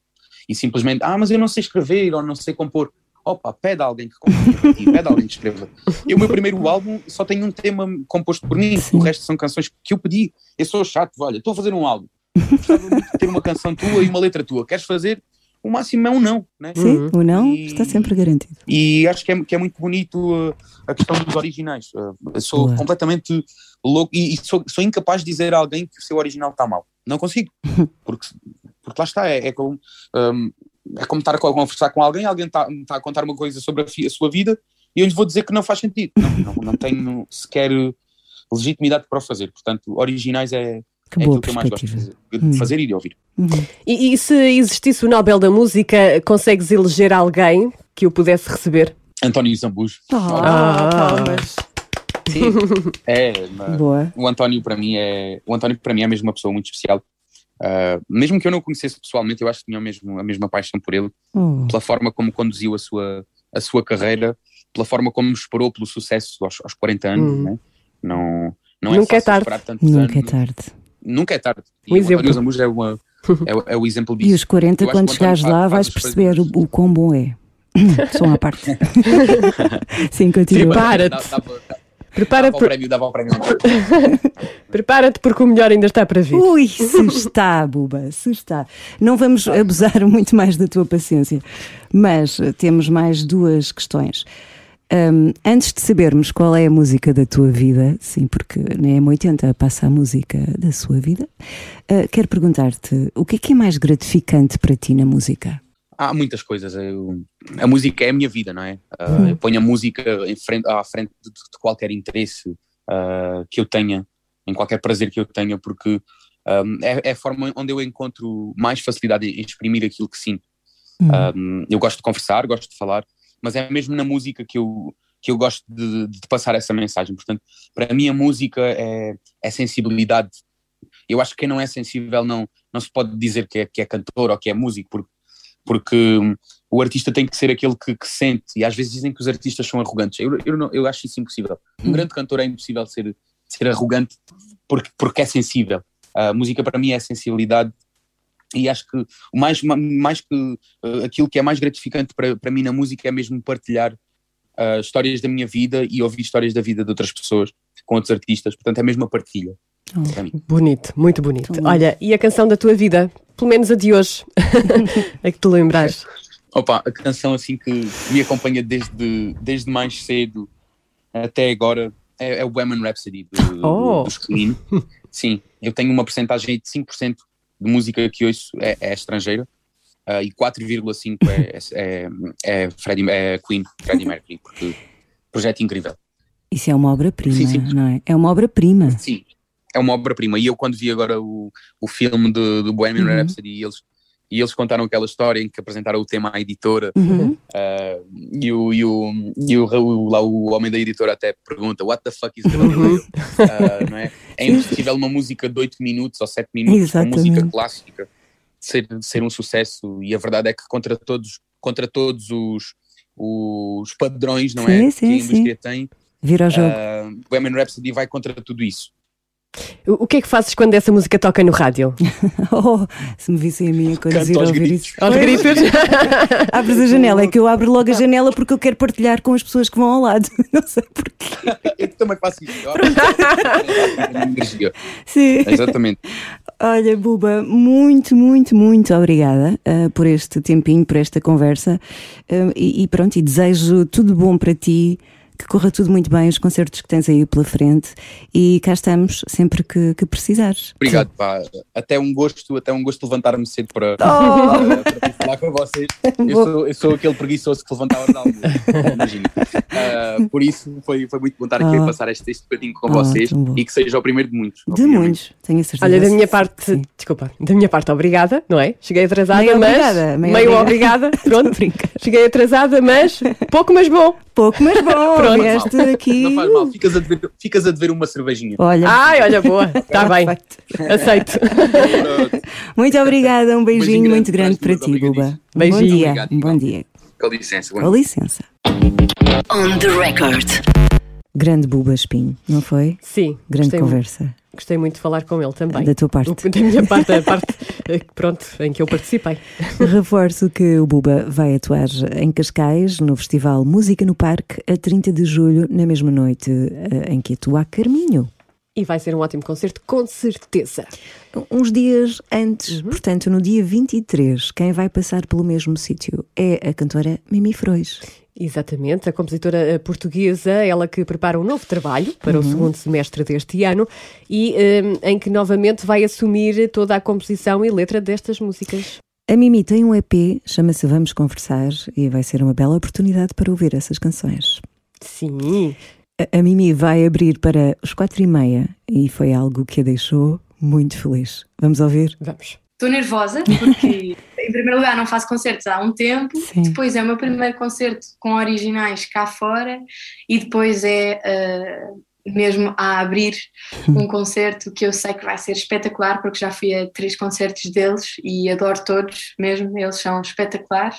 Speaker 5: e simplesmente, ah, mas eu não sei escrever ou não sei compor. Opa, pede a alguém que componha pede alguém que escreva. Eu, o meu primeiro álbum, só tenho um tema composto por mim, o resto são canções que eu pedi. Eu sou chato, olha, estou a fazer um álbum. Gostava muito de ter uma canção tua e uma letra tua. Queres fazer? O máximo é um não, né?
Speaker 3: Sim, o não
Speaker 5: E-
Speaker 3: está sempre garantido.
Speaker 5: E acho que é, que é muito bonito uh, a questão dos originais. Uh, eu sou
Speaker 3: Boa.
Speaker 5: completamente louco e, e sou, sou incapaz de dizer a alguém que o seu original está mal. Não consigo. (laughs) Porque, porque lá está, é, é como, um, é como estar a conversar com alguém, alguém está, está a contar uma coisa sobre a, a sua vida e eu lhe vou dizer que não faz sentido. Não, não, não tenho sequer legitimidade para o fazer. Portanto, originais é,
Speaker 3: Que
Speaker 5: é
Speaker 3: boa
Speaker 5: aquilo que eu mais gosto de fazer, de fazer e de ouvir.
Speaker 4: E, e se existisse o Nobel da Música, consegues eleger alguém que o pudesse receber?
Speaker 5: António Zambujo.
Speaker 3: Ah,
Speaker 4: palmas.
Speaker 5: Sim, (laughs) é, mas-
Speaker 3: Boa.
Speaker 5: o António para mim é o António para mim é mesmo uma pessoa muito especial Uh, mesmo que eu não o conhecesse pessoalmente eu acho que tinha mesmo, a mesma paixão por ele
Speaker 3: Oh.
Speaker 5: pela forma como conduziu a sua, a sua carreira pela forma como esperou pelo sucesso aos, aos 40 anos
Speaker 4: Hum.
Speaker 5: né? não, não é
Speaker 4: Nunca é
Speaker 5: fácil
Speaker 4: tarde.
Speaker 5: esperar tantos
Speaker 3: Nunca é
Speaker 5: anos
Speaker 3: tarde.
Speaker 5: Nunca é tarde e
Speaker 4: Um
Speaker 5: o
Speaker 4: exemplo.
Speaker 5: António Zambujo é, uma, é, o- é o exemplo disso
Speaker 3: E os 40,
Speaker 5: Eu acho
Speaker 3: quando
Speaker 5: o
Speaker 3: chegares lá,
Speaker 5: faz
Speaker 3: vais perceber
Speaker 5: coisas-
Speaker 3: o, o quão bom é. (laughs) Som à parte. (laughs) Sim, continua.
Speaker 4: Prepara-te. Prepara
Speaker 5: dava o
Speaker 4: por-
Speaker 5: prémio dava o prémio (laughs)
Speaker 4: Prepara-te porque o melhor ainda está para vir.
Speaker 3: Ui, se está, Buba, se está. Não vamos abusar muito mais da tua paciência, mas temos mais duas questões. Hum, antes de sabermos qual é a música da tua vida, sim, porque na M80 passa a música da sua vida, eh, quero perguntar-te o que é que é mais gratificante para ti na música?
Speaker 5: há muitas coisas. Eu- a música é a minha vida, não é? Uh, eu ponho a música frente, à frente de, de qualquer interesse uh, que eu tenha, em qualquer prazer que eu tenha, porque um, é, é a forma onde eu encontro mais facilidade em exprimir aquilo que sinto. Um, eu gosto de conversar, gosto de falar, mas é mesmo na música que eu, que eu gosto de, de passar essa mensagem. Portanto, para mim a música é, é sensibilidade. Eu acho que quem não é sensível não, não se pode dizer que é, que é cantor ou que é músico, porque, porque hum, o artista tem que ser aquele que, que sente, e às vezes dizem que os artistas são arrogantes. Eu, eu, não- eu acho isso impossível. Um grande cantor é impossível ser, ser arrogante porque, porque é sensível. A música para mim é sensibilidade e acho que o mais, ma- mais que eh, aquilo que é mais gratificante para, para mim na música é mesmo partilhar ah, histórias da minha vida e ouvir histórias da vida de outras pessoas com outros artistas, portanto é mesmo a partilha mim.
Speaker 4: Bonito, muito bonito. Olha, e a canção da tua vida? Pelo menos a de hoje. a (laughs) que tu lembrares.
Speaker 5: Opa, a canção assim que me acompanha desde, desde mais cedo até agora é, é o Women Rhapsody do,
Speaker 4: Oh.
Speaker 5: dos Queen. (laughs) Sim, eu tenho uma porcentagem de 5% de música que ouço é, é estrangeira ah, e 4,5% é, é, é, Freddie, é Queen, Freddie Mercury, porque projeto incrível.
Speaker 3: Isso é uma obra-prima, não é? É uma obra-prima.
Speaker 5: Sim, é uma obra-prima. E eu, quando vi agora o, o filme do, do Bohemian
Speaker 3: Uhum.
Speaker 5: Rhapsody, e eles, e eles contaram aquela história em que apresentaram o tema à editora,
Speaker 3: Uhum.
Speaker 5: ah, e, o, e, o, e o, o- lá o homem da editora até pergunta: What the fuck is Galileo? Ah, não é? é impossível uma música de 8 minutos ou 7 minutos, uma
Speaker 3: Exatamente.
Speaker 5: música clássica, ser, ser um sucesso. E a verdade é que contra todos, contra todos os, os padrões não é?
Speaker 3: Sim, sim,
Speaker 5: que a
Speaker 3: sim.
Speaker 5: indústria tem,
Speaker 3: Vira ao jogo.
Speaker 5: ah, Bohemian Rhapsody vai contra tudo isso.
Speaker 4: O que é que fazes quando essa música toca no rádio? (laughs)
Speaker 3: Oh, se me vissem a mim a conduzir a
Speaker 5: aos
Speaker 3: ouvir
Speaker 5: gritos.
Speaker 3: isso.
Speaker 4: Aos gritos? (laughs)
Speaker 3: Abres a janela, é que eu abro logo a janela porque eu quero partilhar com as pessoas que vão ao lado. (laughs) Não sei porquê.
Speaker 5: Eu também faço isso.
Speaker 3: Sim.
Speaker 5: Exatamente.
Speaker 3: Olha, Buba, muito, muito, muito obrigada ah, por este tempinho, por esta conversa. Ah, e, e pronto, e desejo tudo bom para ti, que corra tudo muito bem, os concertos que tens aí pela frente. E cá estamos sempre que, que precisares.
Speaker 5: Obrigado, pá. Até um gosto, até um gosto levantar-me cedo para,
Speaker 3: Oh!
Speaker 5: para, para falar com vocês. (laughs) Eu sou, eu sou aquele preguiçoso que levantava almoço, imagina. Ah, por isso foi, foi muito bom estar aqui
Speaker 3: Ah.
Speaker 5: a passar este, este bocadinho com
Speaker 3: Ah,
Speaker 5: vocês
Speaker 3: bom.
Speaker 5: e que seja o primeiro de muitos.
Speaker 3: De
Speaker 5: obviamente.
Speaker 3: muitos, tenho a certeza.
Speaker 4: Olha, da minha parte,
Speaker 3: Sim.
Speaker 4: desculpa, da minha parte, obrigada, não é? Cheguei atrasada,
Speaker 3: Meio
Speaker 4: mas.
Speaker 3: obrigada, meio
Speaker 4: meio
Speaker 3: obrigada.
Speaker 4: obrigada. (laughs) Pronto, cheguei atrasada, mas pouco, mas bom.
Speaker 3: Pouco, mas bom, (laughs)
Speaker 4: Pronto.
Speaker 3: vieste
Speaker 5: Não
Speaker 3: aqui.
Speaker 5: faz mal, ficas a dever, ficas a dever uma cervejinha.
Speaker 3: Olha,
Speaker 4: Ai, olha, boa, está (laughs) bem, aceito.
Speaker 3: Muito obrigada, um beijinho
Speaker 5: beijinho
Speaker 3: muito grande
Speaker 5: grande para
Speaker 3: ti, Buba. Um bom
Speaker 4: Beijinho.
Speaker 3: dia.
Speaker 5: Obrigado,
Speaker 3: Um bom dia.
Speaker 5: Com licença. bom
Speaker 3: Com licença.
Speaker 1: On the record.
Speaker 3: Grande Buba Espinho, não foi?
Speaker 4: Sim,
Speaker 3: Grande conversa.
Speaker 4: Gostei muito de falar com ele também.
Speaker 3: Da tua parte.
Speaker 4: Da minha parte, a parte, (laughs) eh, pronto, em que eu participei.
Speaker 3: Reforço que o Buba vai atuar em Cascais, no Festival Música no Parque, a 30 de julho, na mesma noite eh, em que atua a Carminho.
Speaker 4: E vai ser um ótimo concerto, com certeza.
Speaker 3: Uns dias antes, portanto, no dia 23, quem vai passar pelo mesmo sítio é a cantora Mimi Frois.
Speaker 4: Exatamente, a compositora eh, portuguesa, ela que prepara um novo trabalho para o segundo semestre deste ano e eh, em que novamente vai assumir toda a composição e letra destas músicas.
Speaker 3: A Mimi tem um EP, chama-se Vamos Conversar, e vai ser uma bela oportunidade para ouvir essas canções.
Speaker 4: Sim,
Speaker 3: A- A Mimi vai abrir para os quatro e meia e foi algo que a deixou muito feliz. Vamos ouvir?
Speaker 4: vamos.
Speaker 7: Estou nervosa porque, (laughs) em primeiro lugar, não faço concertos há um tempo,
Speaker 3: Sim.
Speaker 7: depois é o meu primeiro concerto com originais cá fora e depois é ah, mesmo a abrir um concerto que eu sei que vai ser espetacular porque já fui a três concertos deles e adoro todos mesmo, eles são espetaculares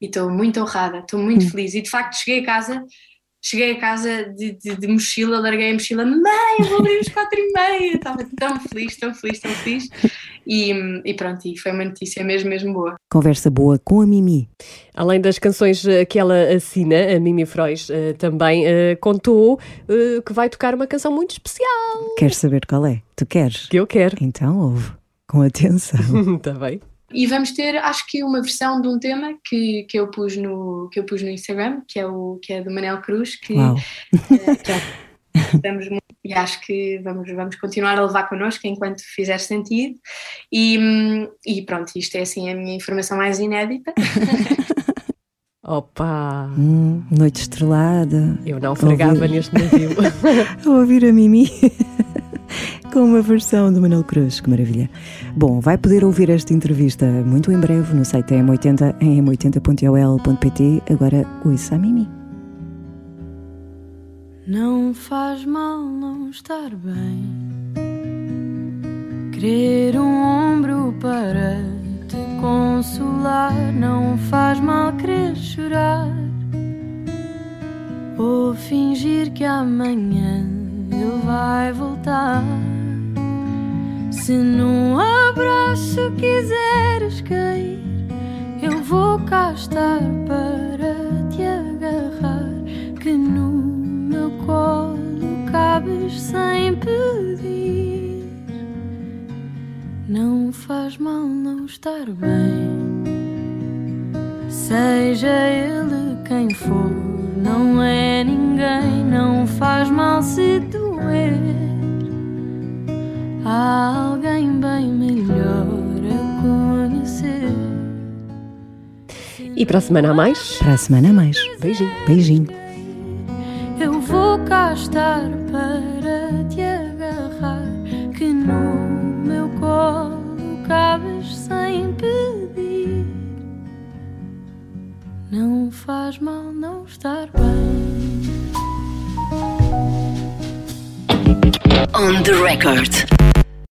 Speaker 7: e estou muito honrada, estou muito feliz e de facto cheguei a casa. Cheguei a casa de, de- de mochila, larguei a mochila, mãe, eu vou abrir os quatro e meia. Estava tão feliz, tão feliz, tão feliz. E, e pronto, e foi uma notícia mesmo, mesmo boa.
Speaker 3: Conversa boa com a Mimi.
Speaker 4: Além das canções eh, que ela assina, a Mimi Frois eh, também eh, contou que vai tocar uma canção muito especial
Speaker 3: Queres saber qual é? Tu queres?
Speaker 4: que eu quero.
Speaker 3: Então ouve, com atenção.
Speaker 4: Está (laughs) bem?
Speaker 7: E vamos ter, acho que uma versão de um tema que, que, eu, pus no, que eu pus no Instagram, que é, o, que é do Manel Cruz, que eh, já Gostamos muito e acho que vamos, vamos continuar a levar connosco enquanto fizer sentido. E, hum, e pronto, isto é assim a minha informação mais inédita. (laughs)
Speaker 4: Opa!
Speaker 3: Hum, noite estrelada.
Speaker 4: Eu não fregava neste navio. (laughs)
Speaker 3: a ouvir a Mimi (laughs) com uma versão do Manuel Cruz, que maravilha. Bom, vai poder ouvir esta entrevista muito em breve no site da M80 em m80.ol.pt. Agora, ouça a Mimi.
Speaker 8: Não faz mal não estar bem. Querer um ombro para te consolar. Não faz mal querer chorar. Ou fingir que amanhã ele vai voltar. Se num abraço quiseres cair, eu vou cá estar para te agarrar. Que no meu colo cabes sem pedir. Não faz mal não estar bem. Seja ele quem for, não é ninguém, não faz mal se doer. Há alguém bem melhor a conhecer.
Speaker 4: E para a semana a mais,
Speaker 3: Para a semana a mais.
Speaker 4: beijinho.
Speaker 3: Beijinho.
Speaker 8: Eu vou cá estar para te agarrar, que no meu colo cabes sem pedir. Não faz mal não estar bem.
Speaker 1: On the record.